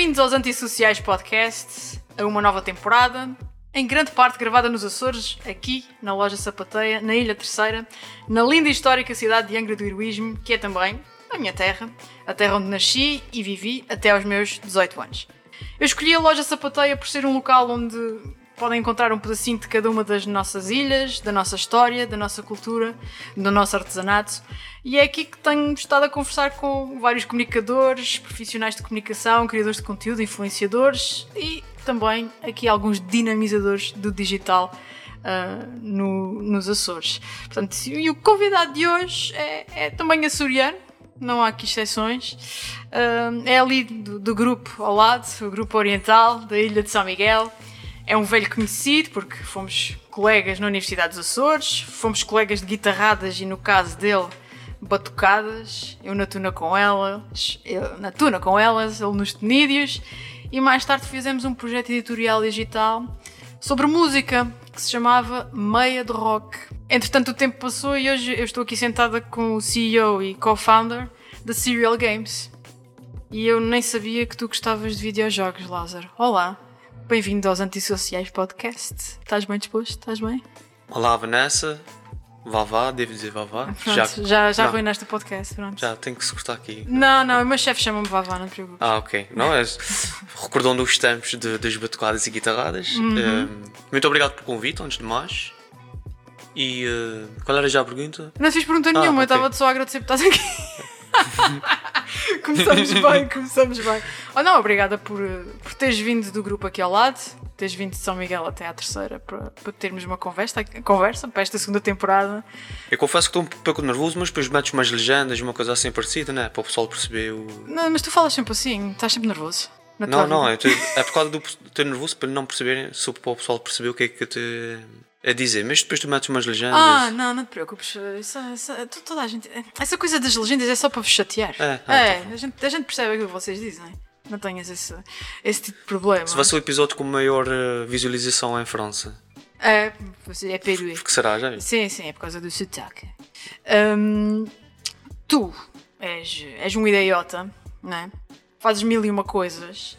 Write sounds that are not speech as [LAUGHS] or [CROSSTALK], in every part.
Bem-vindos aos Antissociais Podcast, a uma nova temporada, em grande parte gravada nos Açores, aqui na loja Sapateia, na Ilha Terceira, na linda e histórica cidade de Angra do Heroísmo, que é também a minha terra, a terra onde nasci e vivi até aos meus 18 anos. Eu escolhi a loja Sapateia por ser um local onde podem encontrar um pedacinho de cada uma das nossas ilhas, da nossa história, da nossa cultura, do nosso artesanato. E é aqui que tenho estado a conversar com vários comunicadores, profissionais de comunicação, criadores de conteúdo, influenciadores e também aqui alguns dinamizadores do digital uh, no, nos Açores. Portanto, e o convidado de hoje é, é também açoriano, não há aqui exceções. Uh, é ali do, do, grupo ao lado, o grupo oriental da Ilha de São Miguel é um velho conhecido, porque fomos colegas na Universidade dos Açores, fomos colegas de guitarradas e, no caso dele, batucadas. Eu na tuna com elas, na tuna com elas, ele nos tenídeos. E mais tarde fizemos um projeto editorial digital sobre música que se chamava Meia de Rock. Entretanto, o tempo passou e hoje eu estou aqui sentada com o CEO e co-founder da Serial Games. E eu nem sabia que tu gostavas de videojogos, Lázaro. Olá! Bem-vindo aos Antissociais Podcast. Estás bem disposto? Estás bem? Olá, Vanessa. Vavá, devo dizer Vavá. Pronto, já já, já arruinaste o podcast. Pronto. Já, tenho que se cortar aqui. Não, não, o meu chefe chama-me Vavá, não te preocupes. Ah, ok. Não, é, [LAUGHS] recordando os tempos de, das batucadas e guitarradas. Uhum. Uh, muito obrigado pelo convite, antes de mais. E uh, qual era já a pergunta? Não fiz pergunta nenhuma, ah, okay. eu estava só a agradecer por estás aqui. [LAUGHS] [LAUGHS] começamos bem, começamos bem. Oh não, obrigada por, por teres vindo do grupo aqui ao lado, teres vindo de São Miguel até à terceira para, para termos uma conversa, conversa para esta segunda temporada. Eu confesso que estou um pouco nervoso, mas depois metes umas legendas, uma coisa assim parecida, né? Para o pessoal perceber o. Não, mas tu falas sempre assim, estás sempre nervoso. Não, não, é, é por causa do ter nervoso para não perceberem, para o pessoal perceber o que é que eu te a dizer, mas depois tu metes umas legendas. Ah, não, não te preocupes. Isso, isso, toda a gente, essa coisa das legendas é só para vos chatear. É, é, é tá a, gente, a gente percebe aquilo que vocês dizem. Não tenhas esse, esse tipo de problema. Se vai ser o episódio com maior uh, visualização em França. É, é Peru. Porque será, já Sim, sim, é por causa do sotaque. Um, tu és, és um idiota, não é? Fazes mil e uma coisas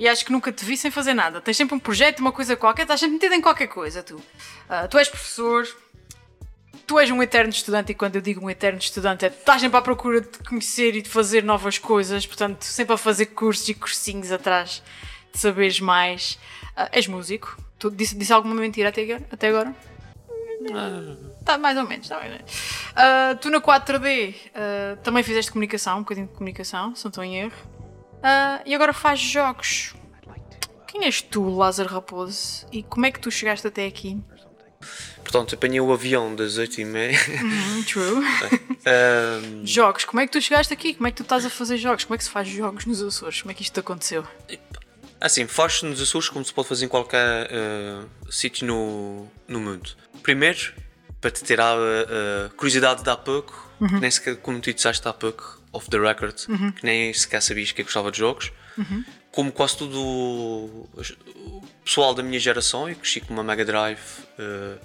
e acho que nunca te vi sem fazer nada. Tens sempre um projeto, uma coisa qualquer, estás sempre metido em qualquer coisa, tu. Uh, tu és professor, tu és um eterno estudante, e quando eu digo um eterno estudante, é estás sempre à procura de conhecer e de fazer novas coisas, portanto, sempre a fazer cursos e cursinhos atrás de saberes mais. Uh, és músico. Tu disse, disse alguma mentira até agora? Até agora? Está mais ou menos, está bem. Uh, tu na 4D uh, também fizeste comunicação, um bocadinho de comunicação, se não estou em erro. Uh, e agora faz jogos. Quem és tu, Lázaro Raposo? E como é que tu chegaste até aqui? Portanto, apanhei o avião das 8h30. Mm, true. [LAUGHS] um... Jogos, como é que tu chegaste aqui? Como é que tu estás a fazer jogos? Como é que se faz jogos nos Açores? Como é que isto aconteceu? Assim, faz-se nos Açores como se pode fazer em qualquer uh, sítio no, no mundo. Primeiro, para te ter a uh, curiosidade de há pouco, uhum. nem sequer como tu disseste há pouco, off the record, uhum. que nem sequer sabias que eu gostava de jogos. Uhum. Como quase todo o pessoal da minha geração, eu cresci com uma Mega Drive. Uh,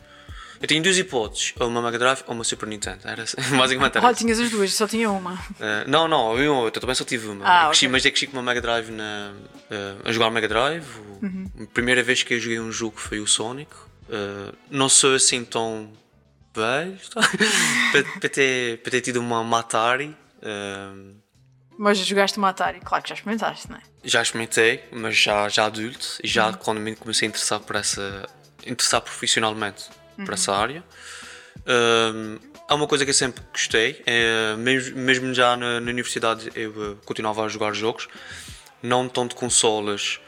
eu tinha duas hipóteses, ou uma Mega Drive ou uma Super Nintendo. Era assim, [LAUGHS] basicamente era. Ah, tinhas as duas, só tinha uma. Uh, não, não, eu, eu também só tive uma. Ah, cresci, okay. Mas é que cresci com uma Mega Drive na, uh, a jogar Mega Drive. Uhum. A primeira vez que eu joguei um jogo foi o Sonic. não sou assim tão velho [LAUGHS] para, para, ter, para ter tido uma Atari. Mas jogaste uma Atari? Claro que já experimentaste, não é? Já experimentei, mas já, já adulto e já uhum. quando me comecei a interessar por essa. interessar profissionalmente uhum. por essa área. Um, é uma coisa que eu sempre gostei, é, mesmo, mesmo já na, na, universidade eu uh, continuava a jogar jogos, não tanto consolas,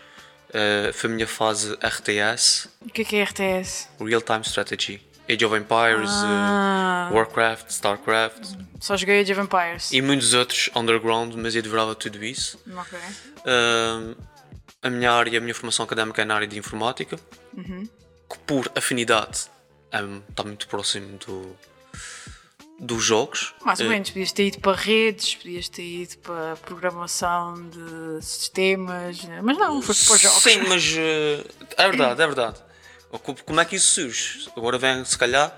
uh, foi a minha fase RTS. O que é, que é RTS? Real Time Strategy. Age of Empires, uh, ah. uh, Warcraft, Starcraft. Só joguei Age of Empires. E muitos outros underground, mas eu adorava tudo isso. Ok. Uh, a minha área, a minha formação académica é na área de informática, uhum. que por afinidade um, está muito próximo do, dos jogos. Mais ou uh, menos, podias ter ido para redes, podias ter ido para programação de sistemas, mas não, foi para jogos. Sim, mas uh, é verdade, é verdade. Como é que isso surge? Agora vem, se calhar,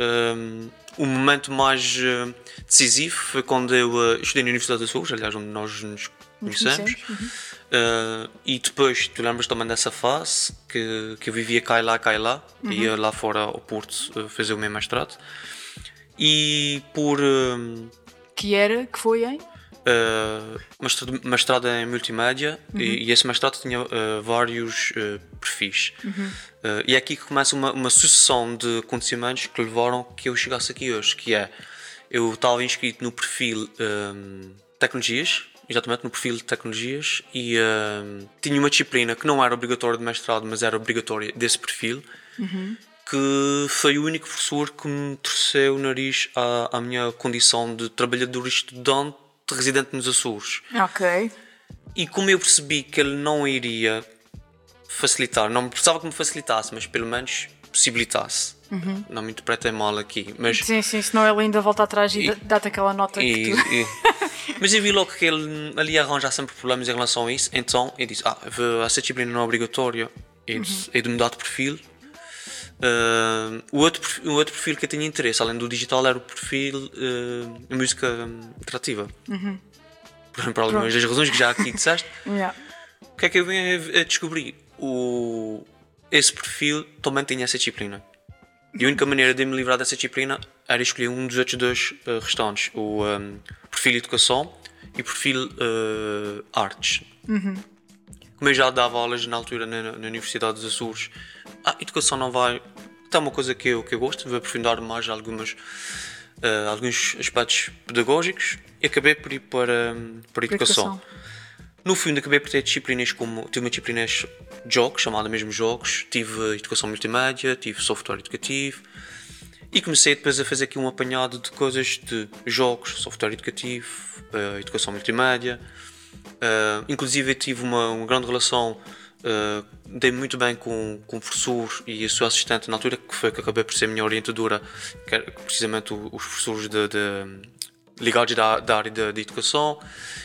Um, o momento mais uh, decisivo foi quando eu uh, estudei na Universidade dos Açores, aliás, onde nós nos conhecemos. Uh, e depois, tu lembras também dessa fase que, que eu vivia cá e lá, cá e lá, uhum. ia lá fora ao Porto uh, fazer o meu mestrado. E por. Uh, que era? Que foi em? Uh, mestrado em multimédia uhum. e, e, esse mestrado tinha uh, vários uh, perfis. Uhum. E é aqui que começa uma, uma sucessão de acontecimentos que levaram que eu chegasse aqui hoje, que é eu estava inscrito no perfil um, tecnologias, exatamente no perfil de tecnologias e tinha uma disciplina que não era obrigatória de mestrado, mas era obrigatória desse perfil. Uhum que foi o único professor que me torceu o nariz à, à minha condição de trabalhador estudante residente nos Açores. Ok. E como eu percebi que ele não iria facilitar, não precisava que me facilitasse, mas pelo menos possibilitasse. Uhum. Não me interpretem mal aqui. Mas, sim, sim, senão ele ainda volta atrás e, e dá-te aquela nota e, que tu... e, [LAUGHS] Mas eu vi logo que ele ali arranja sempre problemas em relação a isso, então eu disse: Ah, essa disciplina não é obrigatória, e uhum. de mudar de perfil Uh, o, outro, o outro perfil que eu tinha interesse, além do digital, era o perfil uh, música atrativa. Uhum. Por, por algumas das razões que já aqui [LAUGHS] disseste. yeah. O que é que eu vim a, a descobrir? O, esse perfil também tinha essa disciplina. E a única maneira de me livrar dessa disciplina era escolher um dos outros dois uh, restantes: o um, perfil educação e perfil uh, artes. Uhum. Como eu já dava aulas na altura na, na Universidade dos Açores a educação não vai. É uma coisa que eu, que eu gosto, de aprofundar mais algumas, uh, alguns aspectos pedagógicos e acabei por ir para, para a educação. educação. No fundo, acabei por ter disciplinas como. Tive uma disciplina de jogos, chamada mesmo jogos, tive educação multimédia, tive software educativo. E comecei depois a fazer aqui um apanhado de coisas de jogos, software educativo, uh, educação multimédia. Uh, inclusive, tive uma, uma grande relação Uh, dei muito bem com, com o professor e a sua assistente na altura, que foi que acabei por ser a minha orientadora, que era precisamente os professores de, de ligados da, da área de, de, educação,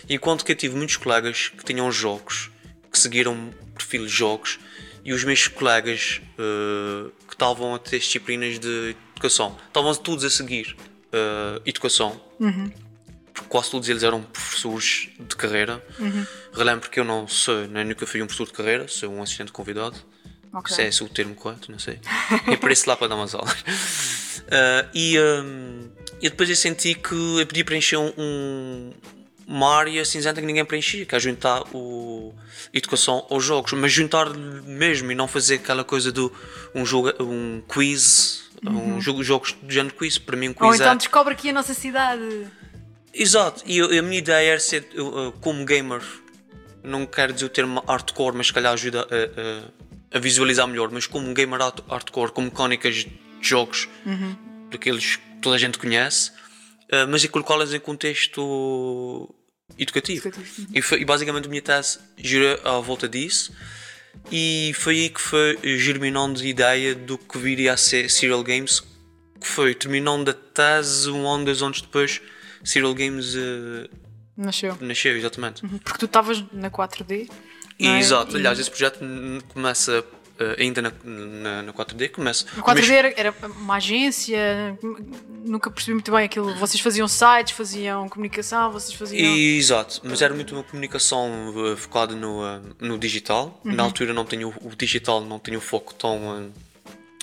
enquanto que eu tive muitos colegas que tinham jogos, que seguiram perfil de jogos, e os meus colegas uh, que estavam a ter disciplinas de educação, estavam todos a seguir uh, educação. Uhum quase todos eles eram professores de carreira. Uhum. Relembro que eu não sou, nem nunca fui um professor de carreira, sou um assistente convidado. Okay. Se é esse o termo correto, não sei. e apareço lá para dar umas aulas. Uh, [LAUGHS] e, um, e depois eu senti que eu podia preencher um, uma área cinzenta que ninguém preenchia, que é juntar o educação aos jogos, mas juntar mesmo e não fazer aquela coisa do um jogo, um quiz, uhum. um jogo, jogos do género quiz. Para mim, um quiz Ou então é... descobre aqui a nossa cidade. Exato, e a minha ideia era ser, como gamer, não quero dizer o termo hardcore, mas se calhar ajuda a, a, a visualizar melhor, mas como um gamer hardcore, com mecânicas de jogos uhum. daqueles que toda a gente conhece, uh, mas e colocá-las em contexto educativo. educativo. Uhum. E, foi, e, basicamente a minha tese gira à volta disso. E foi aí que foi germinando a ideia do que viria a ser Serial Games, que foi terminando a tese um ano, dois anos depois Serial Games uh, nasceu. Nasceu, exatamente. Uhum. Porque tu estavas na 4D. E, é? Exato, aliás, esse projeto começa ainda na, na, na, 4D começa. A 4D era, era, uma agência, nunca percebi muito bem aquilo. Vocês faziam sites, faziam comunicação, vocês faziam. E, exato, mas era muito uma comunicação uh, focada no, uh, no digital. Uhum. Na altura não tinha o, o, digital, não tinha o foco tão.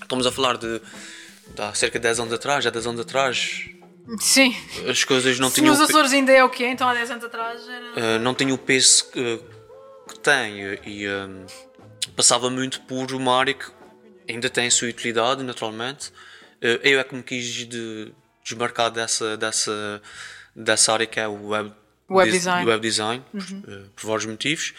estamos a falar de, de há cerca de 10 anos atrás, já 10 anos atrás Sim. As coisas não Se tinham. nos Açores ainda é o quê? Então há 10 anos atrás era. Uh, não tinha o peso que, que tem e um, passava muito por uma área que ainda tem a sua utilidade, naturalmente. Uh, eu é que me quis de, desmarcar dessa, dessa, dessa área que é o web, web design, web design uhum. por, uh, por vários motivos.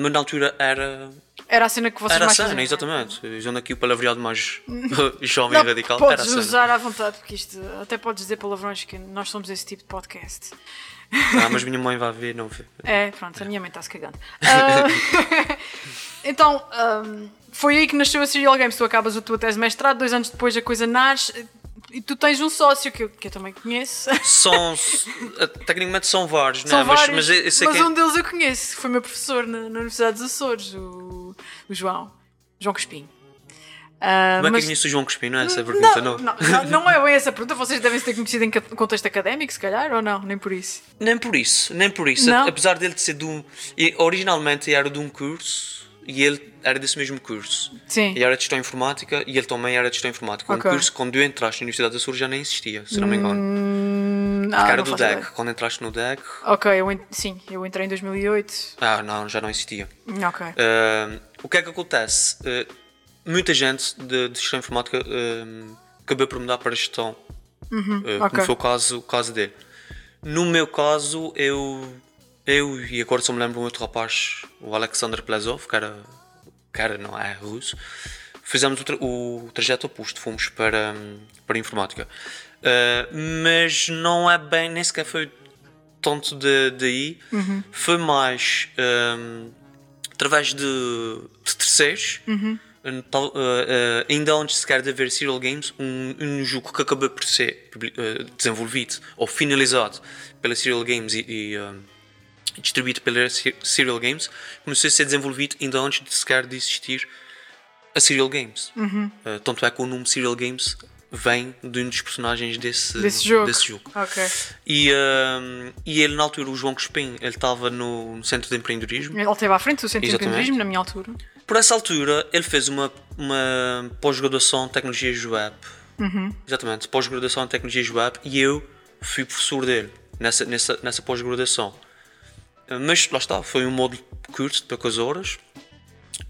mas na altura era era a cena que vocês era mais a cena, exatamente. Usando aqui o palavreado mais [LAUGHS] jovem e radical. Podes era usar à vontade, porque isto até podes dizer palavrões que nós somos esse tipo de podcast. Ah, mas minha mãe vai ver, não vê. É, pronto, a minha mãe está-se cagando. Uh, [LAUGHS] [LAUGHS] então, um, foi aí que nasceu a Serial Games. Tu acabas a tua tese de mestrado, dois anos depois a coisa nasce. E tu tens um sócio que eu, que eu também conheço. São, tecnicamente são vários, são não é? vários, mas, mas, mas um deles eu conheço, foi meu professor na, na Universidade dos Açores, o, o João, João Crespinho. Ah, Como é que mas- conhece o João Crispim? Não é essa a pergunta, não. não, não, não é bem essa pergunta. Vocês devem ter conhecido em contexto académico, se calhar, ou não? Nem por isso. Nem por isso, nem por isso. Não? Apesar dele de ser de um. Originalmente era de um curso e ele era desse mesmo curso. Sim. E era de gestão informática e ele também era de gestão informática. Ok. Um curso que quando eu entraste na Universidade da Sul já nem existia, se não me engano. Hum, ah, era do DEC. ideia. Quando entraste no DEC. Ok, eu sim, eu entrei em 2008. Ah, não, já não existia. Ok. Ah, o que é que acontece? Ah, muita gente de, de gestão informática ah, acabou por mudar para gestão. Uhum, ok. Como foi o caso, o caso dele. No meu caso, eu, eu e agora só me lembro um outro rapaz, o Alexander Plazov, que era, que era não é russo, fizemos o, tra- o trajeto oposto, fomos para, para a informática. Ah, mas não é bem, nem sequer foi tanto de- daí, foi mais hum, através de, de terceiros. Um, tal- uh, uh, ainda antes sequer de haver Serial Games, um, um jogo que acabou por ser uh, desenvolvido ou finalizado pela Serial Games e, e, um, distribuído pela Se- Serial Games, começou a ser desenvolvido ainda antes de sequer de existir a Serial Games. Uhum. Uh, tanto é que o nome Serial Games vem de um dos personagens desse, Desse jogo. Desse jogo. Ok. E, um, e ele, na altura, o João Crispim, ele estava no, no Centro de Empreendedorismo. Ele esteve à frente do Centro de Exatamente. Empreendedorismo, na minha altura. Por essa altura, ele fez uma, uma pós-graduação em Tecnologias Web. Exatamente, pós-graduação em Tecnologias Web e eu fui professor dele nessa, nessa, nessa pós-graduação. Uh, Mas lá está, foi um módulo curto de poucas horas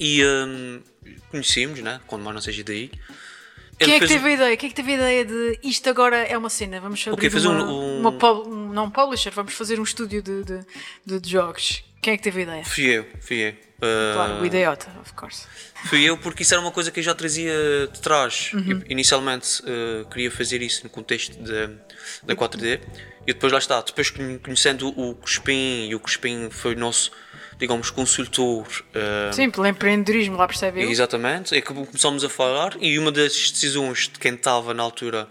e um, conhecemos, né? Quando mais não seja daí. Ele Quem é que fez teve a ideia? Quem é que teve a ideia de isto agora é uma cena? Vamos abrir fazer uma, um- um- uma pub- um- não publisher, vamos fazer um estúdio de, de, de- de jogos. Quem é que teve a ideia? Fui eu, fui eu. Uh, Claro, o idiota, of course. Fui eu porque isso era uma coisa que eu já trazia de trás. Uhum. Eu, inicialmente eh, queria fazer isso no contexto da da 4D e depois lá está, depois conhe- conhecendo o Cuspim e o Cuspim foi o nosso, digamos, consultor. eh, Sim, pelo empreendedorismo, lá percebe eu. Exatamente, é que começámos a falar e uma das decisões de quem estava na altura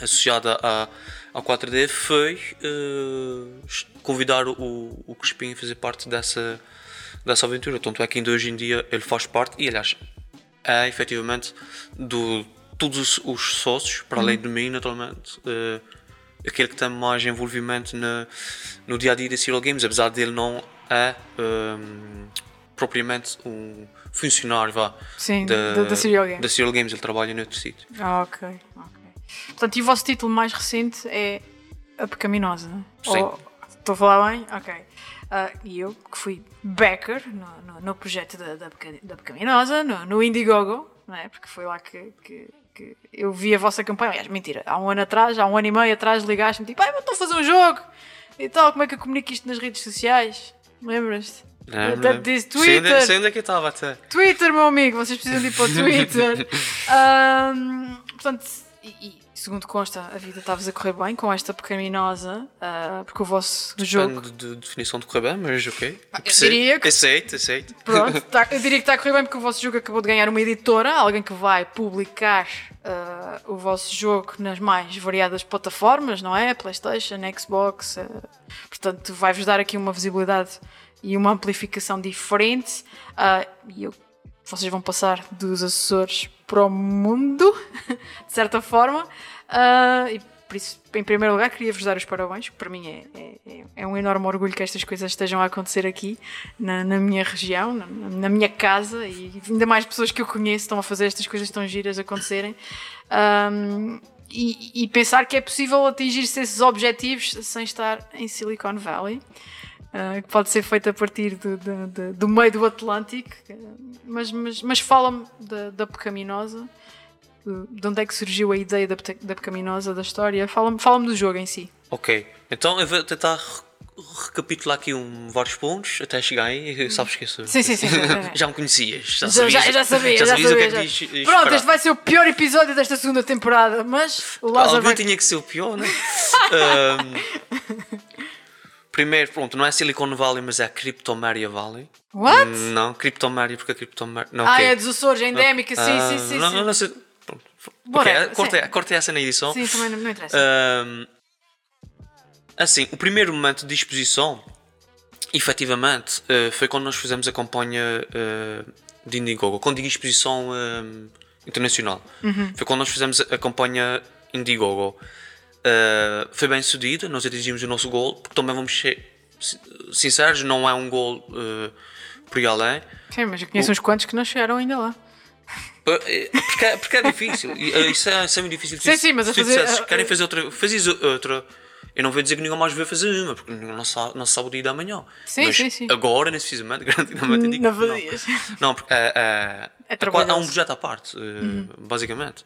associada à, ao 4D foi eh, convidar o, o Crispim a fazer parte dessa, dessa aventura. Tanto é que ainda hoje em dia ele faz parte e, aliás, é efetivamente do todos os, os sócios, para além de mim, naturalmente, eh, aquele que tem mais envolvimento na, no dia a dia da Serial Games, apesar dele não é ehm, propriamente um funcionário vá, Sim, da- da Serial Games. da Serial Games, ele trabalha noutro sítio. Ah, ok, ok. Portanto, e o vosso título mais recente é A Pecaminosa? Sim. Ou- estou a falar bem? Ok. Ah, e eu, que fui backer no, no, no projeto da, da, da Pecaminosa, no, no Indiegogo, não é? Porque foi lá que, que, eu vi a vossa campanha. Aliás, mentira, há um ano atrás, há um ano e meio atrás, ligaste-me tipo, ai, mas estou a fazer um jogo e tal, como é que eu comunico isto nas redes sociais? Lembras-te? Até disse onde, Twitter. sei onde é que eu estava até. Twitter, meu amigo, vocês precisam de ir para o [LAUGHS] Twitter. [LAUGHS] Ahm, portanto, e, e, segundo consta, a vida está-vos a correr bem com esta pecaminosa, ah, porque o vosso jogo. Depende de definição de correr bem, mas ok. eu diria que- Aceito, aceito. Pronto, [LAUGHS] tá- eu diria que está a correr bem porque o vosso jogo acabou de ganhar uma editora, alguém que vai publicar ah, o vosso jogo nas mais variadas plataformas, não é? PlayStation, Xbox. ah, portanto, vai-vos dar aqui uma visibilidade e uma amplificação diferente. ah, e eu- vocês vão passar dos assessores para o mundo, [LAUGHS] de certa forma. Ah, e por isso, em primeiro lugar, queria-vos dar os parabéns. Para mim é, é, é um enorme orgulho que estas coisas estejam a acontecer aqui, na, na minha região, na, na minha casa, e ainda mais pessoas que eu conheço estão a fazer estas coisas tão giras acontecerem. Ahm, e, e pensar que é possível atingir-se esses objetivos sem estar em Silicon Valley. Uh, que pode ser feito a partir do, meio do Atlântico, mas, mas, mas fala-me da, da Pecaminosa, de onde é que surgiu a ideia da, da Pecaminosa, da história, fala-me fala do jogo em si. Ok, então eu vou tentar re- recapitular aqui um, vários pontos até chegar aí. Sabes que sou. Sim, sim, sim, sim, sim. [LAUGHS] já me conhecias. Já, Já, sabias, já, já sabia, já, sabias o que é sabia. que já. diz- diz Pronto, este vai ser o pior episódio desta segunda temporada, mas o Lázaro Algum vai... tinha que ser o pior, né? [LAUGHS] Ahm, primeiro, pronto, não é Silicon Valley, mas é Cryptomaria Valley. What? Não, Cryptomaria, porque a Cryptomaria. Não, Ah, ok. é dos Açores, é endémica, sim, Ah, sim, sim. Não, sim. não, não sei. Pronto. Bora, cortei, cortei essa na edição. Sim, também não, não interessa. Ahm, assim, o primeiro momento de exposição, efetivamente, eh, foi quando nós fizemos a campanha eh, de Indiegogo. Quando digo exposição, internacional. Foi quando nós fizemos a campanha Indiegogo. Uh, foi bem sucedida, nós atingimos o nosso gol, porque também vamos ser sin- sinceros, não é um gol uh, por aí além. Sim, mas eu conheço uns quantos que não chegaram ainda lá. Uh, Porque, é- porque é difícil, isso é, isso é muito difícil. Sim, sim, mas a Se tu fazer- dissesses, a- querem fazer outra, fazes outra. Eu não vou dizer que ninguém mais vai fazer uma, porque não sabe, não sabe o dia da manhã. Sim, Mas sim, sim. agora, nesse precisamente, [LAUGHS] garantidamente, digo Não fazias. Não, porque é, é, É é é um projeto à parte, eh, basicamente.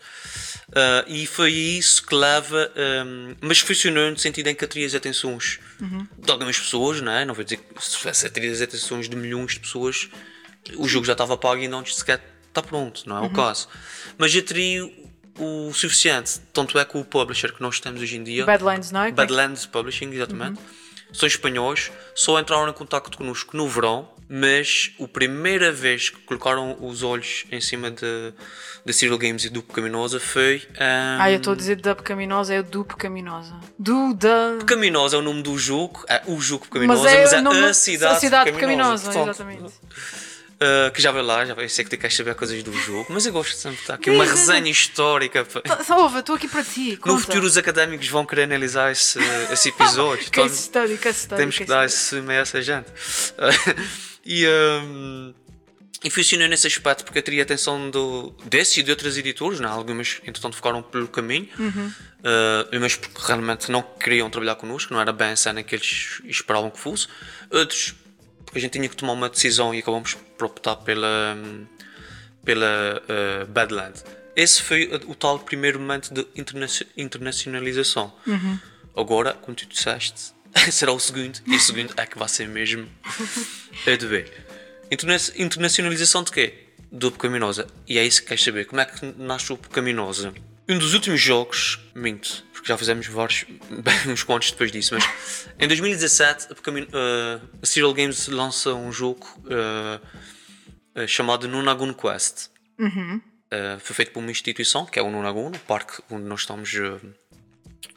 Eh, e foi isso que leva. eh, mas funcionou no sentido em que atraía as atenções de algumas pessoas, não é? Não vou dizer que se tivesse atraído as atenções de milhões de pessoas, o jogo já estava pago e não sequer está pronto, não é o caso. Mas atraiu o suficiente. Tanto é que o publisher que nós temos hoje em dia. Badlands, não é? Badlands Publishing, exatamente. São espanhóis, só entraram em contato connosco no verão, mas a primeira vez que colocaram os olhos em cima de, de Serial Games e do Pecaminosa foi. Um, Ah, eu estou a dizer da Pecaminosa, é o do Pecaminosa. Do, da... Pecaminosa é o nome do jogo, é o jogo Pecaminosa, Mas mas é, é, o nome- a cidade, a cidade Pecaminosa. Pecaminosa, exatamente. Uh, que já vai lá, já vai, eu sei que tu queres saber coisas do jogo, mas eu gosto sempre de estar aqui uma resenha histórica. pá. Tá- Salva, estou aqui para ti. No conta. futuro os académicos vão querer analisar esse, esse [LAUGHS] episódio. então- Case study, case study. Temos que case dar esse meio a essa gente. [LAUGHS] e, um, e funcionou nesse aspecto porque eu teria atenção do, desse e de outras editoras, né? algumas entretanto ficaram pelo caminho, uh, mas porque realmente não queriam trabalhar connosco, não era bem a cena que eles esperavam que fosse. Outros, a gente tinha que tomar uma decisão e acabamos por optar pela, pela uh, Badland. Esse foi o, tal primeiro momento de internacio- internacionalização. Agora, como tu disseste, [LAUGHS] será o segundo, e o segundo é que vai ser mesmo [LAUGHS] a de ver. Interna internacionalização de quê? Do Pecaminosa. E é isso que queres saber. Como é que nasce o Pecaminosa? Um dos últimos jogos, minto, porque já fizemos vários, [LAUGHS] bem, uns quantos depois disso, mas em 2017 a, Pecamin- eh, a Serial Games lança um jogo eh, eh, chamado Nunagun Quest. Eh, foi feito por uma instituição, que é o Nunagun, o parque onde nós estamos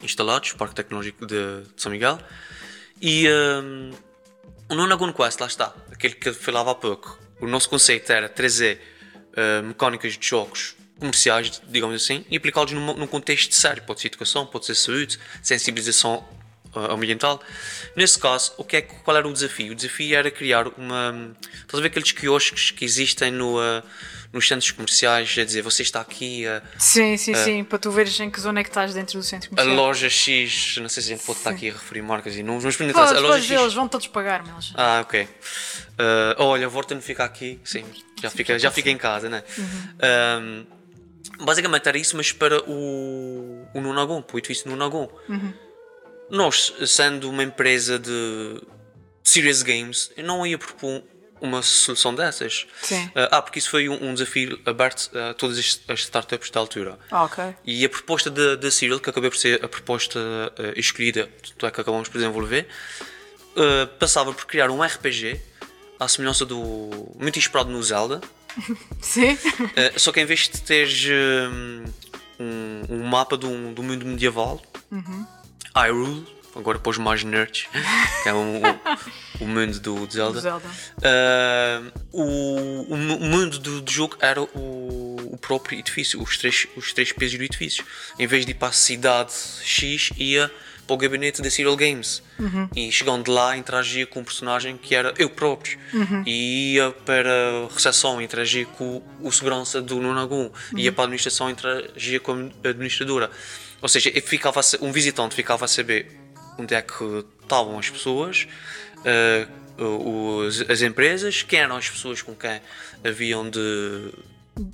instalados, o Parque Tecnológico de, de São Miguel. E o Nunagun Quest, lá está, aquele que eu falava há pouco. O nosso conceito era trazer mecânicas de jogos comerciais, digamos assim, e aplicá-los num, num contexto sério. Pode ser educação, pode ser saúde, sensibilização eh, ambiental. Nesse caso, o que é, qual era o desafio? O desafio era criar uma. Estás a ver aqueles quiosques que existem no, eh, nos centros comerciais, a dizer você está aqui, a, Sim, sim, sim. Para tu veres em que zona é que estás dentro do centro a comercial. loja X, não sei se a gente pode estar aqui a referir marcas e não, mas Podes, a loja X. eles vão todos pagar, meus. Ah, ok. Ah, olha, o Vorten fica aqui, sim, já fica, já fica em casa, né? Ahm, basicamente era isso, mas para o, o Nunagon, para o edifício Nunagon. Nós, sendo uma empresa de serious games, eu não ia propor uma solução dessas. Sim. Ah, porque isso foi um, um desafio aberto a todas as, as startups da altura. Ah, ok. E a proposta da Serial, que acabei por ser a proposta eh, escolhida, é que acabamos por desenvolver, eh, passava por criar um RPG à semelhança do. muito inspirado no Zelda, [LAUGHS] Sim. eh, só que em vez de teres eh, um, um mapa do, do mundo medieval, Hyrule, agora para os mais nerds, [LAUGHS] que é o, o, o mundo do Zelda. Zelda. Uh, o, o mu- mundo do, do jogo era o, o próprio edifício, os três, os três pesos do edifício. Em vez de ir para a cidade X, ia para o gabinete da Serial Games. E chegando lá, interagia com um personagem que era eu próprio. E ia para a recepção, interagia com o segurança do Nunagun. Ia para a administração, interagia com a administradora. Ou seja, ficava um visitante ficava a saber onde é que estavam as pessoas, eh, os- as empresas, quem eram as pessoas com quem haviam de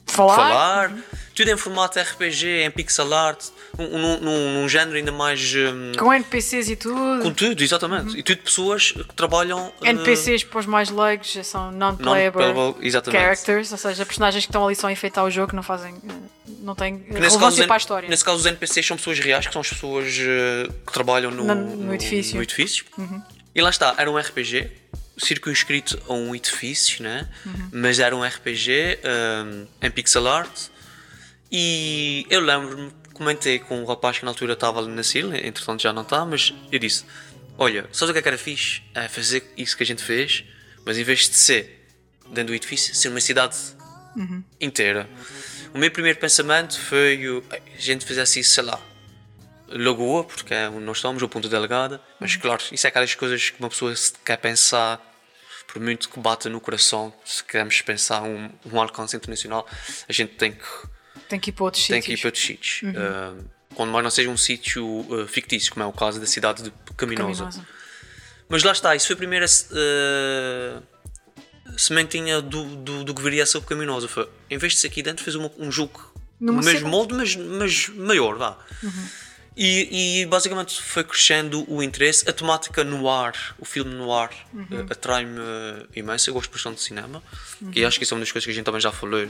Falar? falar, tudo em formato RPG, em pixel art, num, num- num- género ainda mais. hum, Com NPCs e tudo. com tudo, exatamente. E tudo pessoas que trabalham. eh, NPCs para os mais leigos são non-playable exatamente. characters, ou seja, personagens que estão ali só a enfeitar o jogo não fazem. não têm relevância para a história. nesse caso, os NPCs são pessoas reais, que são as pessoas eh, que trabalham no, Na- no edifício. no edifício. E lá está, era um RPG, circunscrito a um edifício, né? mas era um RPG um, em pixel art. E eu lembro-me, comentei com um rapaz que na altura estava ali na SIL, entretanto já não está, mas eu disse: Olha, sabes o que é que era fixe? É fazer isso que a gente fez, mas em vez de ser dentro do edifício, ser uma cidade inteira. O meu primeiro pensamento foi o- "Bem, a gente fizesse isso, sei lá, Lagoa, porque é onde nós estamos, o ponto delegada. Mas claro, isso é aquelas coisas que uma pessoa se quer pensar, por muito que bata no coração, se queremos pensar um, um alcance internacional, a gente tem que, Tem que ir para outros tem que ir sítios. para outros sítios. Uh, quando mais não seja um sítio uh, fictício, como é o caso da cidade de Caminosa. Caminosa. Mas lá está, isso foi a primeira uh, sementinha do, do, do que viria a ser o Caminosa. Foi, em vez de ser aqui dentro, fez uma- um jogo no mesmo molde, mas, mas maior, vá. E, e basicamente foi crescendo o interesse. A temática no ar, o filme no ar, uh, atrai-me imenso. Eu gosto bastante de cinema. E acho que isso é uma das coisas que a gente também já falou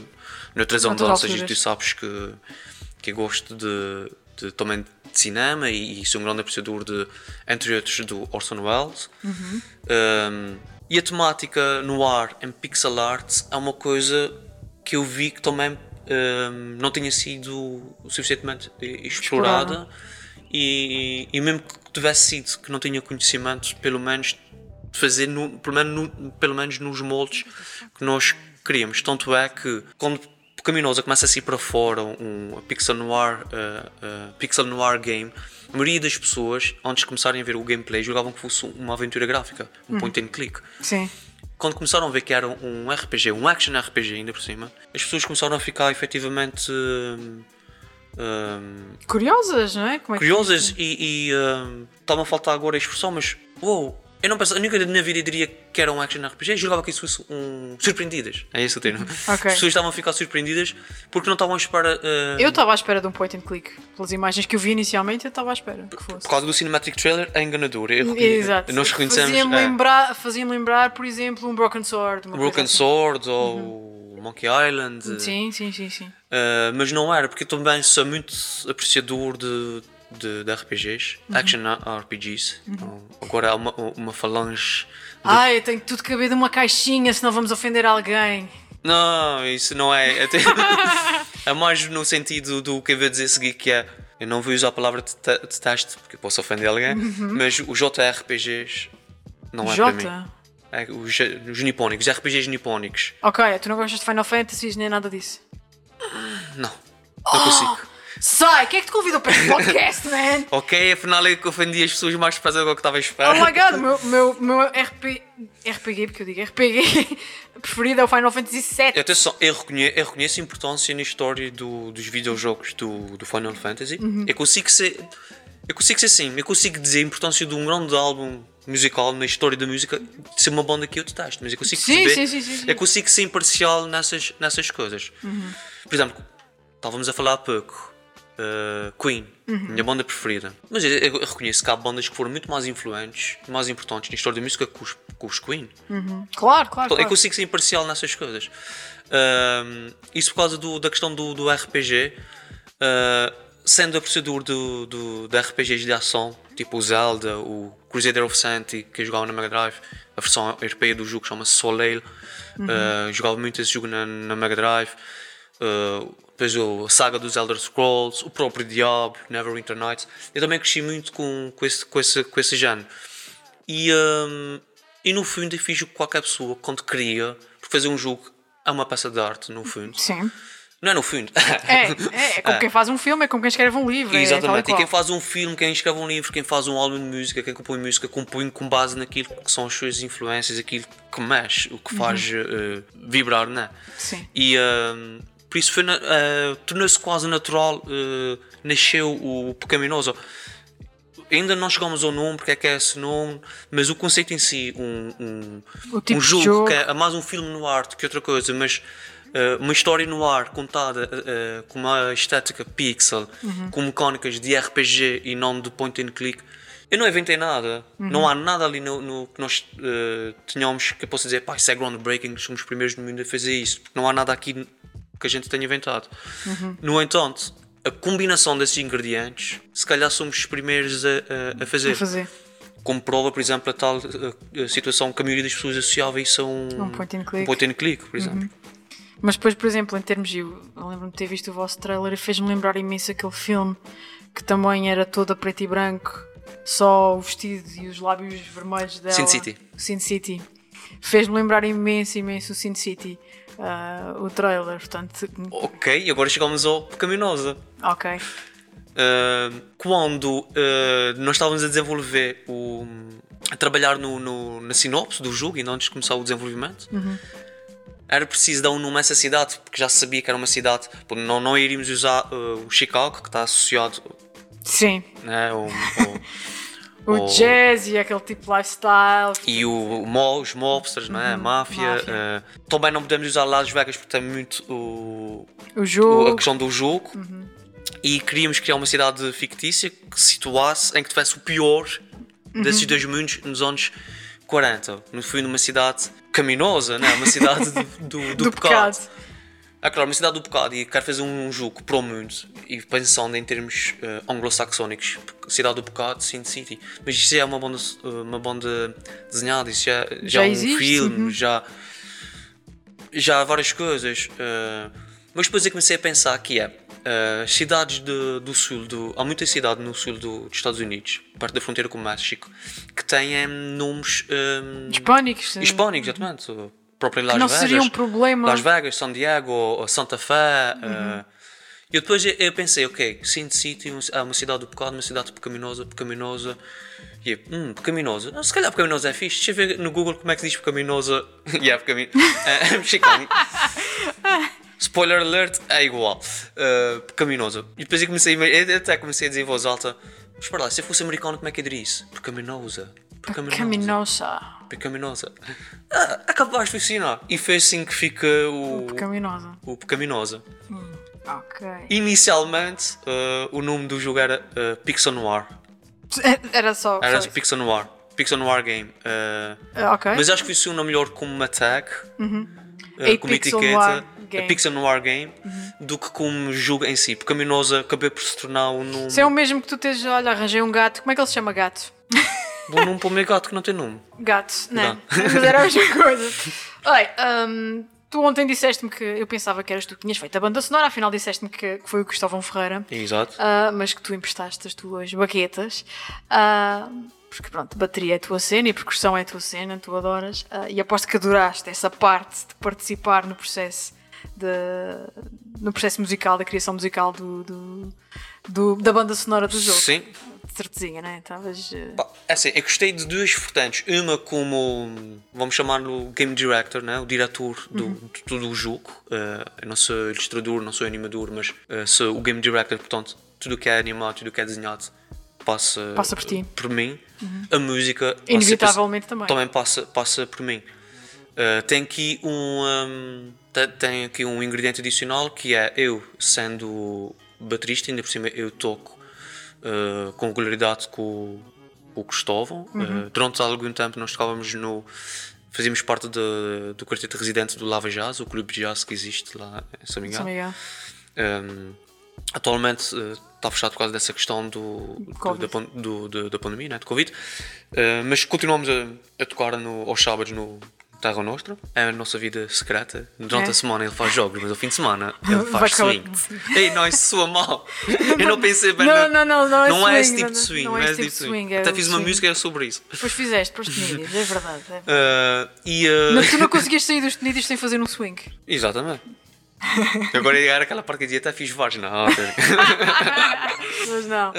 noutras andanças. E tu sabes que, que eu gosto de, de- também de cinema e, e sou um grande apreciador de, entre outros, do Orson Welles. Um, e a temática no ar em pixel art é uma coisa que eu vi que também um, não tinha sido suficientemente explorada, Explorada. E, e mesmo que tivesse sido que não tinha conhecimento, pelo menos fazer no, pelo, menos no- pelo menos nos moldes que nós queríamos. Tanto é que quando Caminosa começa a sair para fora um, Pixel Noir, uh, uh, Pixel Noir game, a maioria das pessoas, antes de começarem a ver o gameplay, julgavam que fosse uma aventura gráfica, um point and click Sim. Quando começaram a ver que era um RPG, um action RPG ainda por cima, as pessoas começaram a ficar efetivamente hum, hum, Curiosas, não é? É curiosas e, e hum, está-me a faltar agora a expressão, mas uou, eu não pensava, nunca na minha vida diria que era um action RPG, eu julgava que isso fosse um. surpreendidas, é esse o termo. As pessoas estavam a ficar surpreendidas porque não estavam à espera. hum, Eu estava à espera de um point and click. Pelas imagens que eu vi inicialmente, eu estava à espera que fosse. por causa do cinematic trailer é enganador. Eu- Exato. Nós reconhecemos Fazia-me é, lembrar, fazia lembrar, por exemplo, um Broken Sword. Broken assim. Sword ou Monkey Island. Sim, sim, sim, sim. Uh, mas não era, porque eu também sou muito apreciador de, de, de RPGs, Uhum. Action RPGs. Então, agora há uma, uma falange. Ai, eu tenho que tudo caber numa caixinha, senão vamos ofender alguém. Não, isso não é. Até, [LAUGHS] é mais no sentido do que eu vou dizer seguir, que é. Eu não vou usar a palavra de, te- de teste, porque posso ofender alguém, mas os JRPGs não é para mim. J? É, os, os nipónicos, os RPGs nipónicos. Ok, tu não gostas de Final Fantasy nem nada disso. Não, não consigo. Sai, quem é que te convidou para este [LAUGHS] podcast, man? Ok, afinal é que ofendi as pessoas mais para fazer o que estava a Oh esperar. my god, o meu, meu, meu RP, RPG, porque eu digo RPG, [LAUGHS] preferido é o Final Fantasy VII. Atenção, eu reconheço, eu reconheço a importância na história do- dos videojogos do, do Final Fantasy. Uhum. Eu consigo ser. Eu consigo ser sim, eu consigo dizer a importância de um grande álbum musical na história da música de ser uma banda que eu detesto, mas eu consigo Sim, perceber. sim, sim, sim. Eu consigo ser imparcial nessas, nessas coisas. Uhum. Por exemplo, estávamos a falar há pouco. Uh, Queen, Uhum. minha banda preferida. Mas eu, eu reconheço que há bandas que foram muito mais influentes, mais importantes na história da música que os, que os Queen. Claro, claro, Eu claro. consigo ser imparcial nessas coisas. Ahm, isso por causa do- da questão do, do RPG. ah, sendo apreciador do, do, de RPGs de ação, tipo o Zelda, o Crusader of Santi, que eu jogava na Mega Drive, a versão europeia do jogo chama-se Soleil. Ah, jogava muito esse jogo na, na Mega Drive. Ah, depois o- a saga dos Elder Scrolls, o próprio Diablo, Neverwinter Nights. Eu também cresci muito com, com, esse, com, esse, com esse género. E, hum, e no fundo eu fiz o que qualquer pessoa, quando queria, porque fazer um jogo é uma peça de arte, no fundo. Sim. Não é no fundo. [LAUGHS] É, é, é como quem faz um filme, é como quem escreve um livro. é Exatamente. e E quem faz um filme, quem escreve um livro, quem faz um álbum de música, quem compõe música, compõe com base naquilo que são as suas influências, aquilo que mexe, o que faz eh, vibrar, não é? Sim. E hum, por isso foi eh, tornou-se quase natural, eh, nasceu o Pecaminoso. Ainda não chegamos ao nome, porque é que é esse nome, mas o conceito em si, um, um, tipo um jogo, jogo. que é mais um filme no ar do que outra coisa, mas eh, uma história no ar contada com uma estética pixel, Uhum. com mecânicas de RPG e não de point and click. Eu não inventei nada, Uhum. não há nada ali no, no que nós eh, tenhamos que eu possa dizer, pá, isso é groundbreaking, somos os primeiros no mundo a fazer isso, porque não há nada aqui que a gente tenha inventado. Uhum. No entanto, a combinação desses ingredientes, se calhar somos os primeiros a, a- a fazer. A fazer Como prova, por exemplo, a tal eh, situação que a maioria das pessoas associava isso a um, um point and click. Uhum. um point and click, por exemplo. Mas depois, por exemplo, em termos. Eu lembro-me de ter visto o vosso trailer e fez-me lembrar imenso aquele filme que também era todo a preto e branco, só o vestido e os lábios vermelhos dela. Sin City. Sin City. Fez-me lembrar imenso, imenso o Sin City, ah, o trailer, portanto, Ok, e agora chegamos ao Pecaminosa. ok. Uh, quando uh, nós estávamos a desenvolver o. a trabalhar no, no- na sinopse do jogo, ainda antes de começar o desenvolvimento, era preciso dar um nome a essa cidade, porque já sabia que era uma cidade. Não, não iríamos usar uh, o Chicago, que está associado Sim, né, ao- ao- [LAUGHS] o jazz e aquele tipo de lifestyle. e o, o mo- os mobsters, né, a máfia. máfia. uh, também não podemos usar Las Vegas porque tem muito o, O o- jogo. a questão do jogo. E queríamos criar uma cidade fictícia que se situasse em que tivesse o pior desses dois mundos nos anos 40. No fundo, uma cidade caminosa, né? uma cidade do, do, do do pecado. pecado. É claro, uma cidade do pecado e quero fazer um jogo para o mundo e pensando em termos eh, anglo-saxónicos, cidade do pecado, Sin City. Mas isso já é uma banda, uma banda desenhada, isso já, já, Já é um existe, filme, uhum. já, já há várias coisas. eh, mas depois eu comecei a pensar que é eh, cidades de- do sul, do, há muita cidade no sul do- dos Estados Unidos, perto da fronteira com o México, que têm eh, nomes eh, Hispânicos. hispânicos, exatamente. O próprio Las não Vegas. seria um problema. Las Vegas, San Diego, Santa Fé. eh, e depois eu, eu pensei, ok, Sin City é uma cidade do pecado, uma cidade pecaminosa, pecaminosa. E eu, hum, pecaminosa. Ah, se calhar pecaminosa é fixe. Deixa eu ver no Google como é que diz pecaminosa. e é pecaminosa. É mexicano. [LAUGHS] Spoiler alert, é igual. Uh, pecaminosa. E depois eu comecei, eu até comecei a dizer em voz alta: Mas para lá, se eu fosse americano, como é que eu diria isso? Pecaminosa. Caminosa. Pecaminosa. Ah, é capaz de funcionar. E foi assim que fica o, Caminosa. o Pecaminosa. Ok. Inicialmente, uh, o nome do jogo era uh, Pixel Noir. [LAUGHS] Era só. Era só. Pixel Noir. Pixel Noir Game. Uh, Ah, ok. mas acho que funciona melhor como uma tag, uh, A como Pixel etiqueta, Noir a Game. Pixel Noir Game, do que como jogo em si. Pecaminosa acabei por se tornar um nome. Se é o mesmo que tu tens, olha, arranjei um gato. Como é que ele se chama gato? [LAUGHS] Bom nome para o meu gato que não tem nome. Gato, não. Não. [LAUGHS] Mas era a mesma [LAUGHS] coisa. Olha, hum, tu ontem disseste-me que eu pensava que eras tu que tinhas feito a banda sonora, afinal disseste-me que, que foi o Cristóvão Ferreira, Exato. ah, mas que tu emprestaste as tuas baquetas. ah, porque pronto, bateria é a tua cena e percussão é a tua cena, tu adoras. ah, e aposto que adoraste essa parte de participar no processo, de, no processo musical, da criação musical do, do- do- da banda sonora do jogo. Sim. De certezinha, né? Estavas. eh, é assim, eu gostei de duas vertentes. Uma como, vamos chamar-lo Game Director, né? o diretor do, de todo o jogo. Eh, eu não sou ilustrador, não sou animador, mas eh, sou o Game Director, portanto, tudo o que é animado, tudo o que é desenhado passa, Passa por ti. por mim. A música passa- Inevitavelmente também. também passa, passa por mim. Uh, tem aqui um, um, te- tem aqui um ingrediente adicional que é eu sendo baterista ainda por cima eu toco uh, com regularidade com, o- com o Cristóvão Uh, durante algum tempo nós tocávamos no fazíamos parte de- do quarteto residente do Lava Jazz o clube de jazz que existe lá em São Miguel São Miguel. um, atualmente está fechado por causa dessa questão do, do- da, do- da pandemia, né, de Covid. Uh, mas continuamos a, a tocar no, aos sábados no Terra Nostra. É a nossa vida secreta. Durante É. a semana ele faz jogos, mas ao fim de semana ele [LAUGHS] faz swing. Ei, não, isso soa mal. Eu não pensei bem. Não, na- não, não, não é Não é esse swing, tipo de não- swing. não é esse tipo de swing, é Até o fiz uma swing. música sobre isso. Depois fizeste, para os tenídeos, é verdade. é. Uh, e, uh, Mas tu não conseguias sair dos tenídeos sem fazer um swing. [LAUGHS] Exatamente. Agora era aquela parte que dizia até fiz vários. Não. [LAUGHS] Mas não.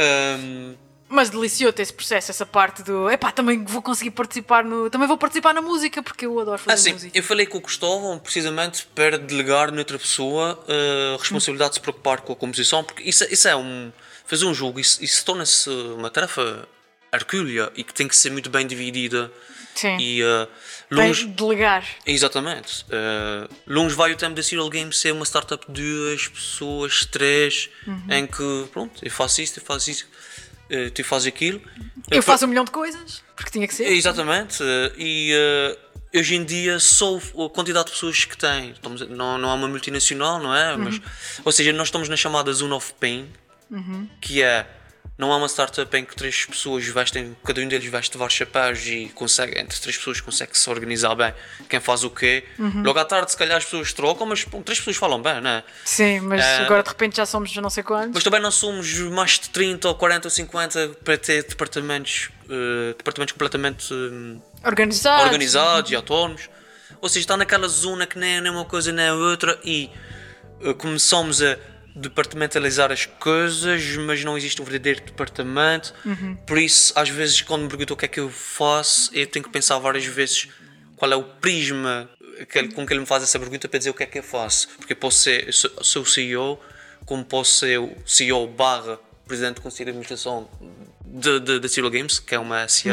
Mas deliciou-te esse processo, essa parte do epá, também vou conseguir participar no. Também vou participar na música, porque eu adoro fazer Assim, música. eu falei com o Cristóvão precisamente para delegar noutra pessoa uh, a responsabilidade de se preocupar com a composição, porque isso, isso é um. Fazer um jogo, isso, isso torna-se uma tarefa hercúlea e que tem que ser muito bem dividida. Sim. E uh, longe. de delegar. Exatamente. Uh, longe vai o tempo da Serial Game ser uma startup de duas pessoas, três, Uhum. em que, pronto, eu faço isto, eu faço isso, uh, tu fazes aquilo. Eu Uh, faço um milhão de coisas, porque tinha que ser. Exatamente. eh, E eh, hoje em dia só a quantidade de pessoas que tem. Estamos, não, não há uma multinacional, não é? Mas, ou seja, nós estamos na chamada Zone of Pain, que é. Não há uma startup em que três pessoas vestem, cada um deles veste vários chapéus e consegue, entre três pessoas consegue se organizar bem quem faz o quê. Logo à tarde, se calhar as pessoas trocam, mas bom, três pessoas falam bem, não é? Sim, mas Eh, agora de repente já somos não sei quantos. Mas também não somos mais de 30 ou 40 ou 50 para ter departamentos, eh, departamentos completamente eh, Organizados. organizados e autónomos. Ou seja, está naquela zona que nem é uma coisa nem é outra e uh, começamos a departamentalizar as coisas, mas não existe um verdadeiro departamento. Por isso, às vezes, quando me perguntam o que é que eu faço, eu tenho que pensar várias vezes qual é o prisma que ele- com que ele me faz essa pergunta para dizer o que é que eu faço. Porque eu posso ser, eu sou, sou o CEO, como posso ser o CEO barra presidente do Conselho de Administração da Serial Games, que é uma SA.